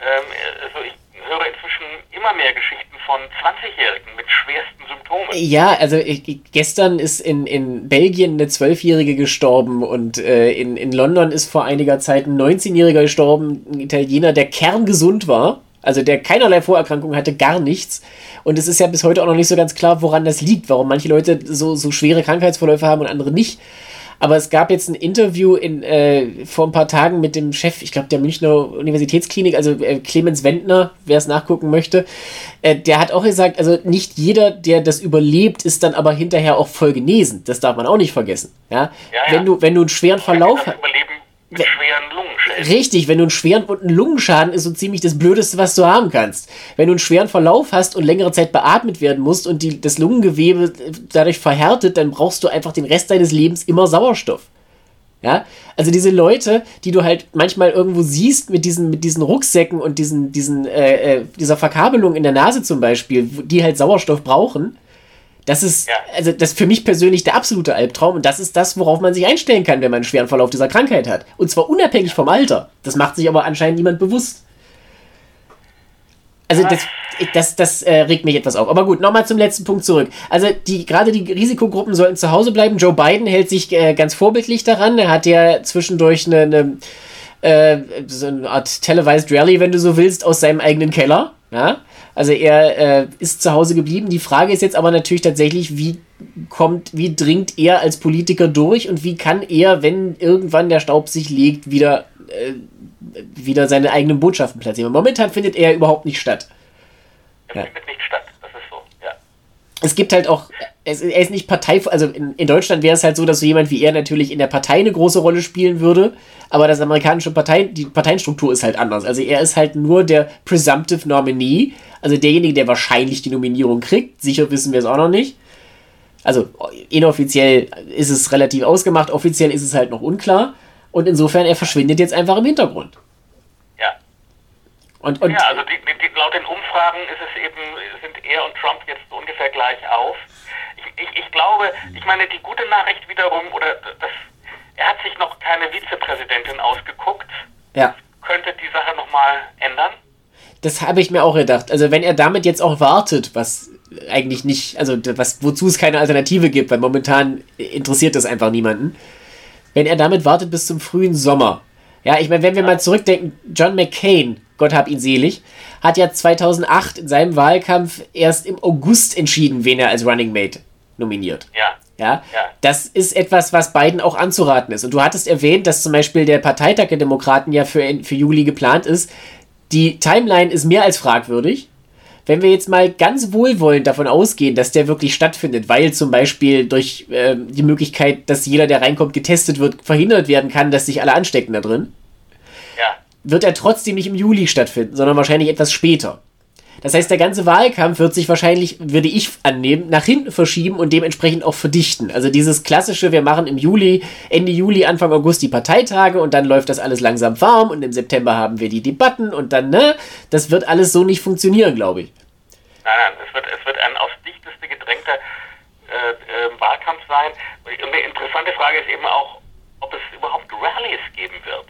[SPEAKER 2] ähm, also ich höre inzwischen immer mehr Geschichten von 20-Jährigen mit schwersten Symptomen.
[SPEAKER 1] Ja, also ich, gestern ist in, in Belgien eine 12-Jährige gestorben und äh, in, in London ist vor einiger Zeit ein 19-Jähriger gestorben, ein Italiener, der kerngesund war. Also der keinerlei Vorerkrankungen hatte, gar nichts. Und es ist ja bis heute auch noch nicht so ganz klar, woran das liegt, warum manche Leute so, so schwere Krankheitsverläufe haben und andere nicht. Aber es gab jetzt ein Interview in, äh, vor ein paar Tagen mit dem Chef, ich glaube, der Münchner Universitätsklinik, also äh, Clemens Wendner, wer es nachgucken möchte. Äh, der hat auch gesagt, also nicht jeder, der das überlebt, ist dann aber hinterher auch voll genesen. Das darf man auch nicht vergessen. Ja? ja, ja. Wenn, du, wenn du einen schweren Verlauf hast.
[SPEAKER 2] Mit schweren Lungenschäden.
[SPEAKER 1] Richtig, wenn du einen schweren und einen Lungenschaden ist so ziemlich das Blödeste, was du haben kannst. Wenn du einen schweren Verlauf hast und längere Zeit beatmet werden musst und die, das Lungengewebe dadurch verhärtet, dann brauchst du einfach den Rest deines Lebens immer Sauerstoff. Ja, also diese Leute, die du halt manchmal irgendwo siehst mit diesen, mit diesen Rucksäcken und diesen, diesen, äh, äh dieser Verkabelung in der Nase zum Beispiel, die halt Sauerstoff brauchen, das ist, ja. also das ist für mich persönlich der absolute Albtraum und das ist das, worauf man sich einstellen kann, wenn man einen schweren Verlauf dieser Krankheit hat. Und zwar unabhängig vom Alter. Das macht sich aber anscheinend niemand bewusst. Also das, das, das äh, regt mich etwas auf. Aber gut, nochmal zum letzten Punkt zurück. Also die, gerade die Risikogruppen sollten zu Hause bleiben. Joe Biden hält sich äh, ganz vorbildlich daran. Er hat ja zwischendurch eine, eine äh, so eine Art televised Rally, wenn du so willst, aus seinem eigenen Keller. Ja? Also er äh, ist zu Hause geblieben. Die Frage ist jetzt aber natürlich tatsächlich, wie kommt, wie dringt er als Politiker durch und wie kann er, wenn irgendwann der Staub sich legt, wieder, äh, wieder seine eigenen Botschaften platzieren. Momentan findet er überhaupt nicht statt.
[SPEAKER 2] Er ja. findet nicht statt, das ist so, ja.
[SPEAKER 1] Es gibt halt auch, es, er ist nicht Partei, also in, in Deutschland wäre es halt so, dass so jemand wie er natürlich in der Partei eine große Rolle spielen würde, aber das amerikanische Partei, die Parteienstruktur ist halt anders. Also er ist halt nur der Presumptive Nominee, also derjenige, der wahrscheinlich die Nominierung kriegt. Sicher wissen wir es auch noch nicht. Also inoffiziell ist es relativ ausgemacht, offiziell ist es halt noch unklar. Und insofern, er verschwindet jetzt einfach im Hintergrund.
[SPEAKER 2] Ja.
[SPEAKER 1] Und, und
[SPEAKER 2] ja, also die, die, laut den Umfragen ist es eben, sind er und Trump jetzt ungefähr gleich auf. Ich, ich, ich glaube, ich meine, die gute Nachricht wiederum, oder das, er hat sich noch keine Vizepräsidentin ausgeguckt.
[SPEAKER 1] Ja.
[SPEAKER 2] Könnte die Sache nochmal ändern?
[SPEAKER 1] Das habe ich mir auch gedacht. Also wenn er damit jetzt auch wartet, was eigentlich nicht, also was, wozu es keine Alternative gibt, weil momentan interessiert das einfach niemanden. Wenn er damit wartet bis zum frühen Sommer. Ja, ich meine, wenn wir mal zurückdenken, John McCain, Gott hab ihn selig, hat ja 2008 in seinem Wahlkampf erst im August entschieden, wen er als Running Mate nominiert.
[SPEAKER 2] Ja.
[SPEAKER 1] Ja, ja, das ist etwas, was beiden auch anzuraten ist. Und du hattest erwähnt, dass zum Beispiel der Parteitag der Demokraten ja für, für Juli geplant ist. Die Timeline ist mehr als fragwürdig. Wenn wir jetzt mal ganz wohlwollend davon ausgehen, dass der wirklich stattfindet, weil zum Beispiel durch äh, die Möglichkeit, dass jeder, der reinkommt, getestet wird, verhindert werden kann, dass sich alle anstecken da drin. Wird er trotzdem nicht im Juli stattfinden, sondern wahrscheinlich etwas später. Das heißt, der ganze Wahlkampf wird sich wahrscheinlich, würde ich annehmen, nach hinten verschieben und dementsprechend auch verdichten. Also dieses klassische, wir machen im Juli, Ende Juli, Anfang August die Parteitage und dann läuft das alles langsam warm und im September haben wir die Debatten und dann, ne, das wird alles so nicht funktionieren, glaube ich.
[SPEAKER 2] Nein, nein, es wird, es wird ein aufs dichteste gedrängter äh, äh, Wahlkampf sein. Und eine interessante Frage ist eben auch, ob es überhaupt Rallyes geben wird.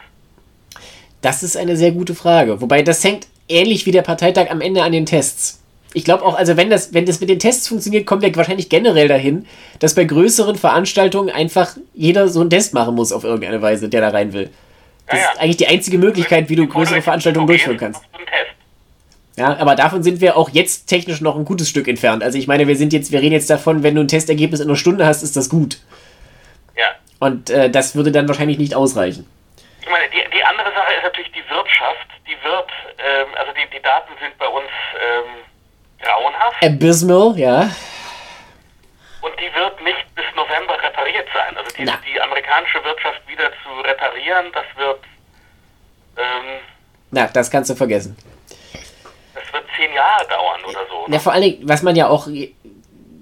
[SPEAKER 1] Das ist eine sehr gute Frage. Wobei das hängt ähnlich wie der Parteitag am Ende an den Tests. Ich glaube auch, also wenn das, wenn das mit den Tests funktioniert, kommt wir wahrscheinlich generell dahin, dass bei größeren Veranstaltungen einfach jeder so einen Test machen muss auf irgendeine Weise, der da rein will. Das ja, ja. ist eigentlich die einzige Möglichkeit, wie du größere Veranstaltungen durchführen kannst. Ja, aber davon sind wir auch jetzt technisch noch ein gutes Stück entfernt. Also ich meine, wir sind jetzt, wir reden jetzt davon, wenn du ein Testergebnis in einer Stunde hast, ist das gut.
[SPEAKER 2] Ja.
[SPEAKER 1] Und äh, das würde dann wahrscheinlich nicht ausreichen.
[SPEAKER 2] Ich meine, die, die andere Sache ist natürlich die Wirtschaft. Die wird, ähm, also die, die Daten sind bei uns ähm, grauenhaft.
[SPEAKER 1] Abysmal, ja.
[SPEAKER 2] Und die wird nicht bis November repariert sein. Also die, die amerikanische Wirtschaft wieder zu reparieren, das wird. Ähm,
[SPEAKER 1] Na, das kannst du vergessen.
[SPEAKER 2] Das wird zehn Jahre dauern oder so.
[SPEAKER 1] Ja, vor allen Dingen, was man ja auch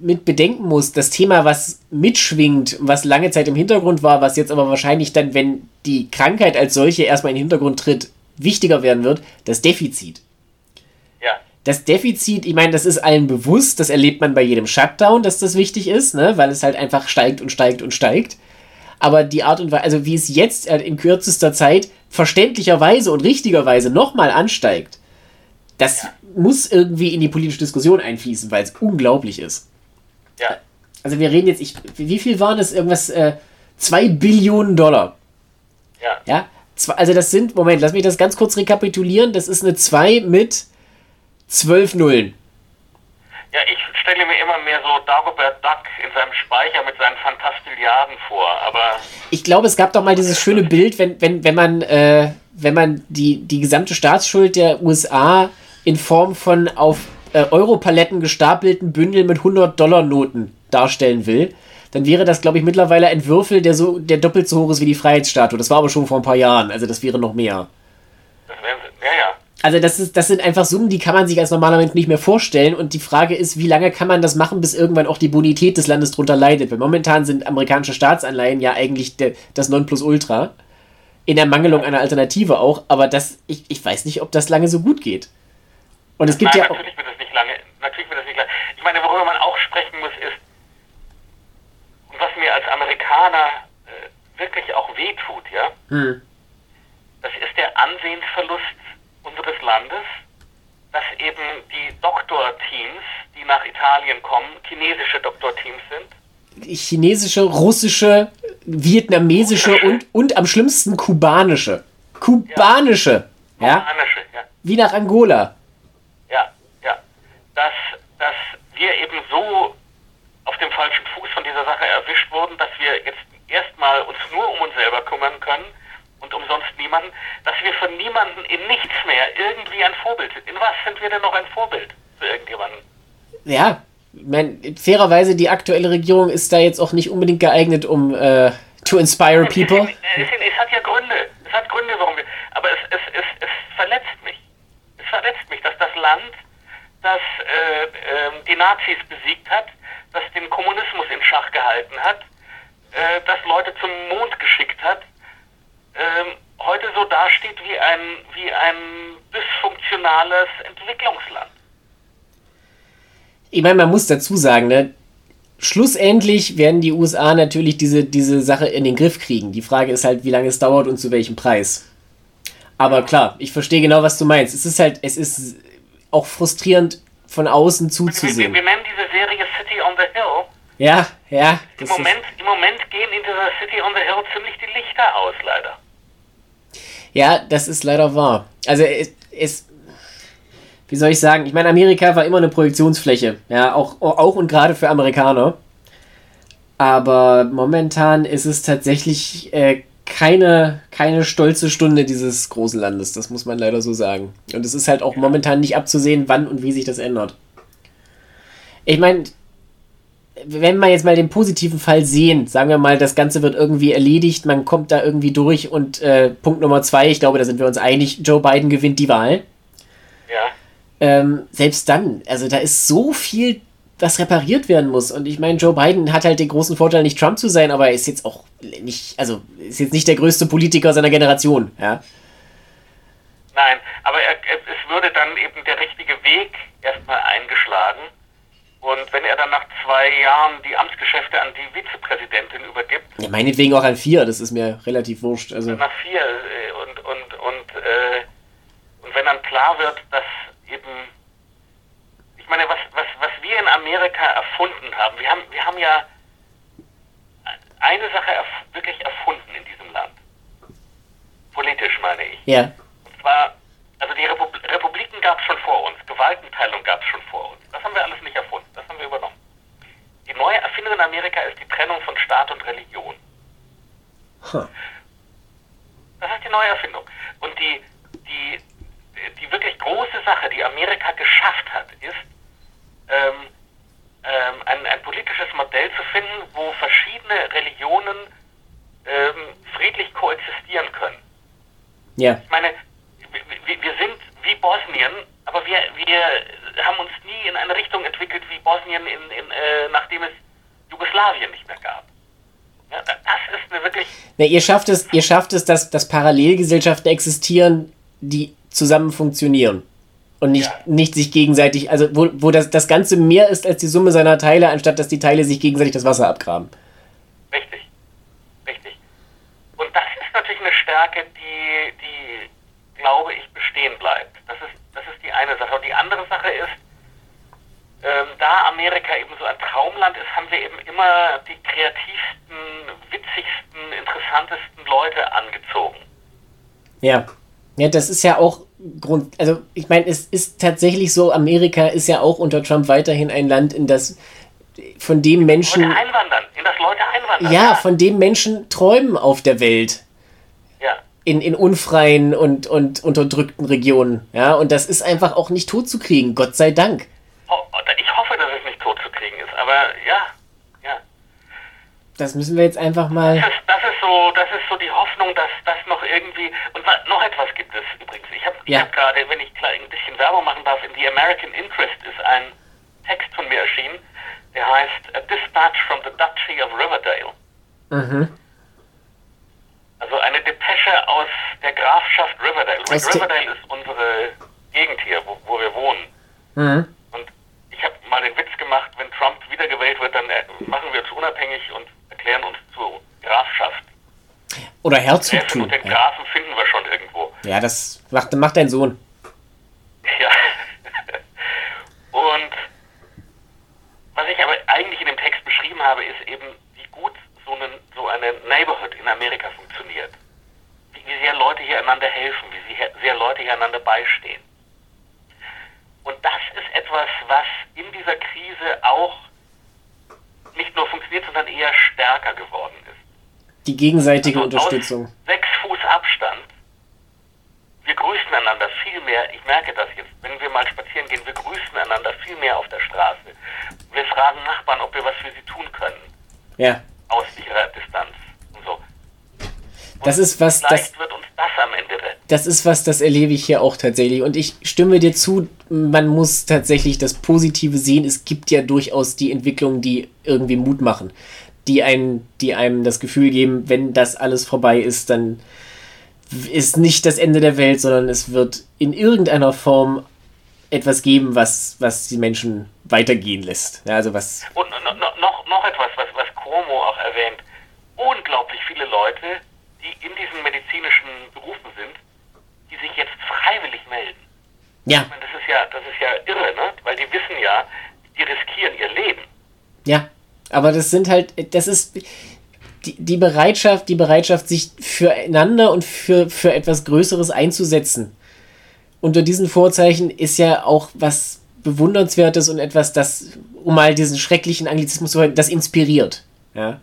[SPEAKER 1] mit bedenken muss, das Thema, was mitschwingt, was lange Zeit im Hintergrund war, was jetzt aber wahrscheinlich dann, wenn die Krankheit als solche erstmal in den Hintergrund tritt, wichtiger werden wird, das Defizit.
[SPEAKER 2] Ja.
[SPEAKER 1] Das Defizit, ich meine, das ist allen bewusst, das erlebt man bei jedem Shutdown, dass das wichtig ist, ne? weil es halt einfach steigt und steigt und steigt. Aber die Art und Weise, also wie es jetzt in kürzester Zeit verständlicherweise und richtigerweise nochmal ansteigt, das ja. muss irgendwie in die politische Diskussion einfließen, weil es unglaublich ist.
[SPEAKER 2] Ja.
[SPEAKER 1] Also wir reden jetzt, ich, wie viel waren das? Irgendwas, äh, 2 Billionen Dollar.
[SPEAKER 2] Ja.
[SPEAKER 1] Ja. Also das sind, Moment, lass mich das ganz kurz rekapitulieren. Das ist eine 2 mit 12 Nullen.
[SPEAKER 2] Ja, ich stelle mir immer mehr so Dagobert Duck in seinem Speicher mit seinen Fantastilliarden vor, aber...
[SPEAKER 1] Ich glaube, es gab doch mal dieses schöne Bild, wenn, wenn, wenn man, äh, wenn man die, die gesamte Staatsschuld der USA in Form von auf äh, Europaletten gestapelten Bündel mit 100-Dollar-Noten darstellen will, dann wäre das, glaube ich, mittlerweile ein Würfel, der, so, der doppelt so hoch ist wie die Freiheitsstatue. Das war aber schon vor ein paar Jahren, also das wäre noch mehr.
[SPEAKER 2] Ja, ja.
[SPEAKER 1] Also das, ist, das sind einfach Summen, die kann man sich als normaler Mensch nicht mehr vorstellen. Und die Frage ist, wie lange kann man das machen, bis irgendwann auch die Bonität des Landes drunter leidet? Weil momentan sind amerikanische Staatsanleihen ja eigentlich der, das Nonplusultra. In Ermangelung einer Alternative auch. Aber das, ich, ich weiß nicht, ob das lange so gut geht. Und es gibt
[SPEAKER 2] Nein,
[SPEAKER 1] ja
[SPEAKER 2] natürlich wird das nicht lange. Natürlich wird das nicht lange. Ich meine, worüber man auch sprechen muss, ist, was mir als Amerikaner äh, wirklich auch wehtut, ja.
[SPEAKER 1] Hm.
[SPEAKER 2] Das ist der Ansehensverlust unseres Landes, dass eben die Doktorteams, die nach Italien kommen, chinesische Doktorteams sind.
[SPEAKER 1] Chinesische, russische, vietnamesische und, und am schlimmsten kubanische. Kubanische. Ja.
[SPEAKER 2] Kubanische, ja.
[SPEAKER 1] Wie nach Angola
[SPEAKER 2] dass, dass wir eben so auf dem falschen Fuß von dieser Sache erwischt wurden, dass wir jetzt erstmal uns nur um uns selber kümmern können und umsonst niemanden, dass wir von niemanden in nichts mehr irgendwie ein Vorbild sind. In was sind wir denn noch ein Vorbild für irgendjemanden?
[SPEAKER 1] Ja, ich meine, fairerweise, die aktuelle Regierung ist da jetzt auch nicht unbedingt geeignet, um äh, to inspire people.
[SPEAKER 2] Es, es, es, hat ja Gründe. Es hat Gründe, warum wir. Aber es, es, es, es verletzt mich. Es verletzt mich, dass das Land das äh, äh, die Nazis besiegt hat, das den Kommunismus in Schach gehalten hat, äh, das Leute zum Mond geschickt hat, ähm, heute so dasteht wie ein, wie ein dysfunktionales Entwicklungsland.
[SPEAKER 1] Ich meine, man muss dazu sagen, ne, schlussendlich werden die USA natürlich diese, diese Sache in den Griff kriegen. Die Frage ist halt, wie lange es dauert und zu welchem Preis. Aber klar, ich verstehe genau, was du meinst. Es ist halt, es ist auch frustrierend von außen zuzusehen.
[SPEAKER 2] wir, wir nennen diese Serie City on the Hill.
[SPEAKER 1] Ja, ja.
[SPEAKER 2] Im Moment, Im Moment gehen in dieser City on the Hill ziemlich die Lichter aus, leider.
[SPEAKER 1] ja, das ist leider wahr. Also es, es wie soll ich sagen? Ich meine, Amerika war immer eine Projektionsfläche. Ja, auch, auch und gerade für Amerikaner. Aber momentan ist es tatsächlich äh, keine, keine stolze Stunde dieses großen Landes. Das muss man leider so sagen. Und es ist halt auch momentan nicht abzusehen, wann und wie sich das ändert. Ich meine, wenn wir jetzt mal den positiven Fall sehen, sagen wir mal, das Ganze wird irgendwie erledigt, man kommt da irgendwie durch und äh, Punkt Nummer zwei, ich glaube, da sind wir uns einig, Joe Biden gewinnt die Wahl.
[SPEAKER 2] Ja.
[SPEAKER 1] Ähm, selbst dann, also da ist so viel, was repariert werden muss. Und ich meine, Joe Biden hat halt den großen Vorteil, nicht Trump zu sein, aber er ist jetzt auch nicht, also ist jetzt nicht der größte Politiker seiner Generation, ja.
[SPEAKER 2] Nein, aber er, er, es würde dann eben der richtige Weg erstmal eingeschlagen. Und wenn er dann nach zwei Jahren die Amtsgeschäfte an die Vizepräsidentin übergibt,
[SPEAKER 1] ja. Meinetwegen auch an vier, das ist mir relativ wurscht. Also,
[SPEAKER 2] nach vier, äh, und, und, und, äh, und wenn dann klar wird, dass eben, ich meine, was, was, was wir in Amerika erfunden haben, wir haben, wir haben ja eine Sache erf wirklich erfunden in diesem Land. Politisch meine ich.
[SPEAKER 1] ja,
[SPEAKER 2] Und zwar, also die Repub Republiken gab es schon vor uns, Gewaltenteilung gab es schon vor uns. Das haben wir alles nicht erfunden, das haben wir übernommen. Die neue Erfindung in Amerika ist die Trennung von Staat und Religion.
[SPEAKER 1] huh.
[SPEAKER 2] Das ist die neue Erfindung. Und die, die, die wirklich große Sache, die Amerika geschafft hat, ist, ähm, ähm, ein, ein politisches Modell zu finden, wo verschiedene Religionen ähm, friedlich koexistieren können.
[SPEAKER 1] ja,
[SPEAKER 2] Ich meine, wir, wir sind wie Bosnien, aber wir, wir haben uns nie in eine Richtung entwickelt wie Bosnien, in, in, äh, nachdem es Jugoslawien nicht mehr gab. Ja, das ist eine wirklich
[SPEAKER 1] Na, ihr schafft es, ihr schafft es, dass, dass Parallelgesellschaften existieren, die zusammen funktionieren. Und nicht,
[SPEAKER 2] Ja.
[SPEAKER 1] nicht sich gegenseitig, also wo, wo das, das Ganze mehr ist als die Summe seiner Teile, anstatt dass die Teile sich gegenseitig das Wasser abgraben.
[SPEAKER 2] Richtig, richtig. Und das ist natürlich eine Stärke, die, die, glaube ich, bestehen bleibt. Das ist, das ist die eine Sache. Und die andere Sache ist, ähm, da Amerika eben so ein Traumland ist, haben wir eben immer die kreativsten, witzigsten, interessantesten Leute angezogen.
[SPEAKER 1] Ja. Ja, das ist ja auch Grund, also ich meine, es ist tatsächlich so, Amerika ist ja auch unter Trump weiterhin ein Land, in das von dem Menschen,
[SPEAKER 2] Leute einwandern, in das Leute einwandern.
[SPEAKER 1] ja, von dem Menschen träumen auf der Welt.
[SPEAKER 2] ja.
[SPEAKER 1] in, in unfreien und, und unterdrückten Regionen. Ja, und das ist einfach auch nicht totzukriegen, Gott sei Dank.
[SPEAKER 2] Oh, Ich hoffe, dass es nicht tot zu kriegen ist, aber ja, ja.
[SPEAKER 1] Das müssen wir jetzt einfach mal.
[SPEAKER 2] Das ist, das ist so, das ist so die Hoffnung, dass das noch irgendwie und noch etwas gibt es übrigens. Ich habe
[SPEAKER 1] Ja.
[SPEAKER 2] ich hab gerade, wenn ich ein bisschen Werbung machen darf, in The American Interest ist ein Text von mir erschienen, der heißt A Dispatch from the Duchy of Riverdale.
[SPEAKER 1] Mhm.
[SPEAKER 2] Also eine Depesche aus der Grafschaft Riverdale.
[SPEAKER 1] Der-
[SPEAKER 2] Riverdale ist unsere Gegend hier, wo, wo wir wohnen.
[SPEAKER 1] Mhm.
[SPEAKER 2] Und ich habe mal den Witz gemacht, wenn Trump wiedergewählt wird, dann äh, machen wir uns unabhängig und erklären uns zur Grafschaft.
[SPEAKER 1] Oder Herzogtum.
[SPEAKER 2] und den
[SPEAKER 1] Ja,
[SPEAKER 2] Grafen finden wir schon irgendwo.
[SPEAKER 1] ja das macht, macht dein Sohn.
[SPEAKER 2] Ja. Und was ich aber eigentlich in dem Text beschrieben habe, ist eben, wie gut so, einen, so eine Neighborhood in Amerika funktioniert. Wie, wie sehr Leute hier einander helfen, wie sehr Leute hier einander beistehen. Und das ist etwas, was in dieser Krise auch nicht nur funktioniert, sondern eher stärker geworden ist.
[SPEAKER 1] Die gegenseitige
[SPEAKER 2] Also
[SPEAKER 1] Unterstützung.
[SPEAKER 2] Sechs Fuß Abstand. Wir grüßen einander viel mehr. Ich merke das jetzt. Wenn wir mal spazieren gehen, wir grüßen einander viel mehr auf der Straße. Wir fragen Nachbarn, ob wir was für sie tun können.
[SPEAKER 1] Ja.
[SPEAKER 2] Aus sicherer Distanz
[SPEAKER 1] Das ist was, das,
[SPEAKER 2] das
[SPEAKER 1] ist was, das erlebe ich hier auch tatsächlich. Und ich stimme dir zu, man muss tatsächlich das Positive sehen. Es gibt ja durchaus die Entwicklungen, die irgendwie Mut machen. Die, einen, die einem das Gefühl geben, wenn das alles vorbei ist, dann ist nicht das Ende der Welt, sondern es wird in irgendeiner Form etwas geben, was, was die Menschen weitergehen lässt. Ja, also was.
[SPEAKER 2] Und no, no, noch, noch etwas, was, was Cuomo auch erwähnt. Unglaublich viele Leute, die in diesen medizinischen Berufen sind, die sich jetzt freiwillig melden.
[SPEAKER 1] Ja.
[SPEAKER 2] Meine, das ist ja, das ist ja irre, ne? Weil die wissen ja, die riskieren ihr Leben.
[SPEAKER 1] Ja, aber das sind halt, das ist die, die Bereitschaft, die Bereitschaft, sich füreinander und für, für etwas Größeres einzusetzen. Unter diesen Vorzeichen ist ja auch was Bewundernswertes und etwas, das, um mal diesen schrecklichen Anglizismus zu hören, das inspiriert. Ja.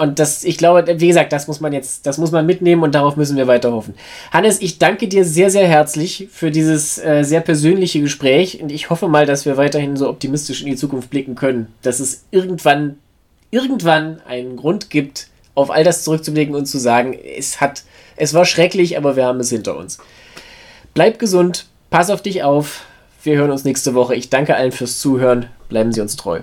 [SPEAKER 1] Und das, ich glaube, wie gesagt, das muss man jetzt, das muss man mitnehmen und darauf müssen wir weiter hoffen. Hannes, ich danke dir sehr, sehr herzlich für dieses äh, sehr persönliche Gespräch und ich hoffe mal, dass wir weiterhin so optimistisch in die Zukunft blicken können, dass es irgendwann, irgendwann einen Grund gibt, auf all das zurückzublicken und zu sagen, es hat, es war schrecklich, aber wir haben es hinter uns. Bleib gesund, pass auf dich auf. Wir hören uns nächste Woche. Ich danke allen fürs Zuhören. Bleiben Sie uns treu.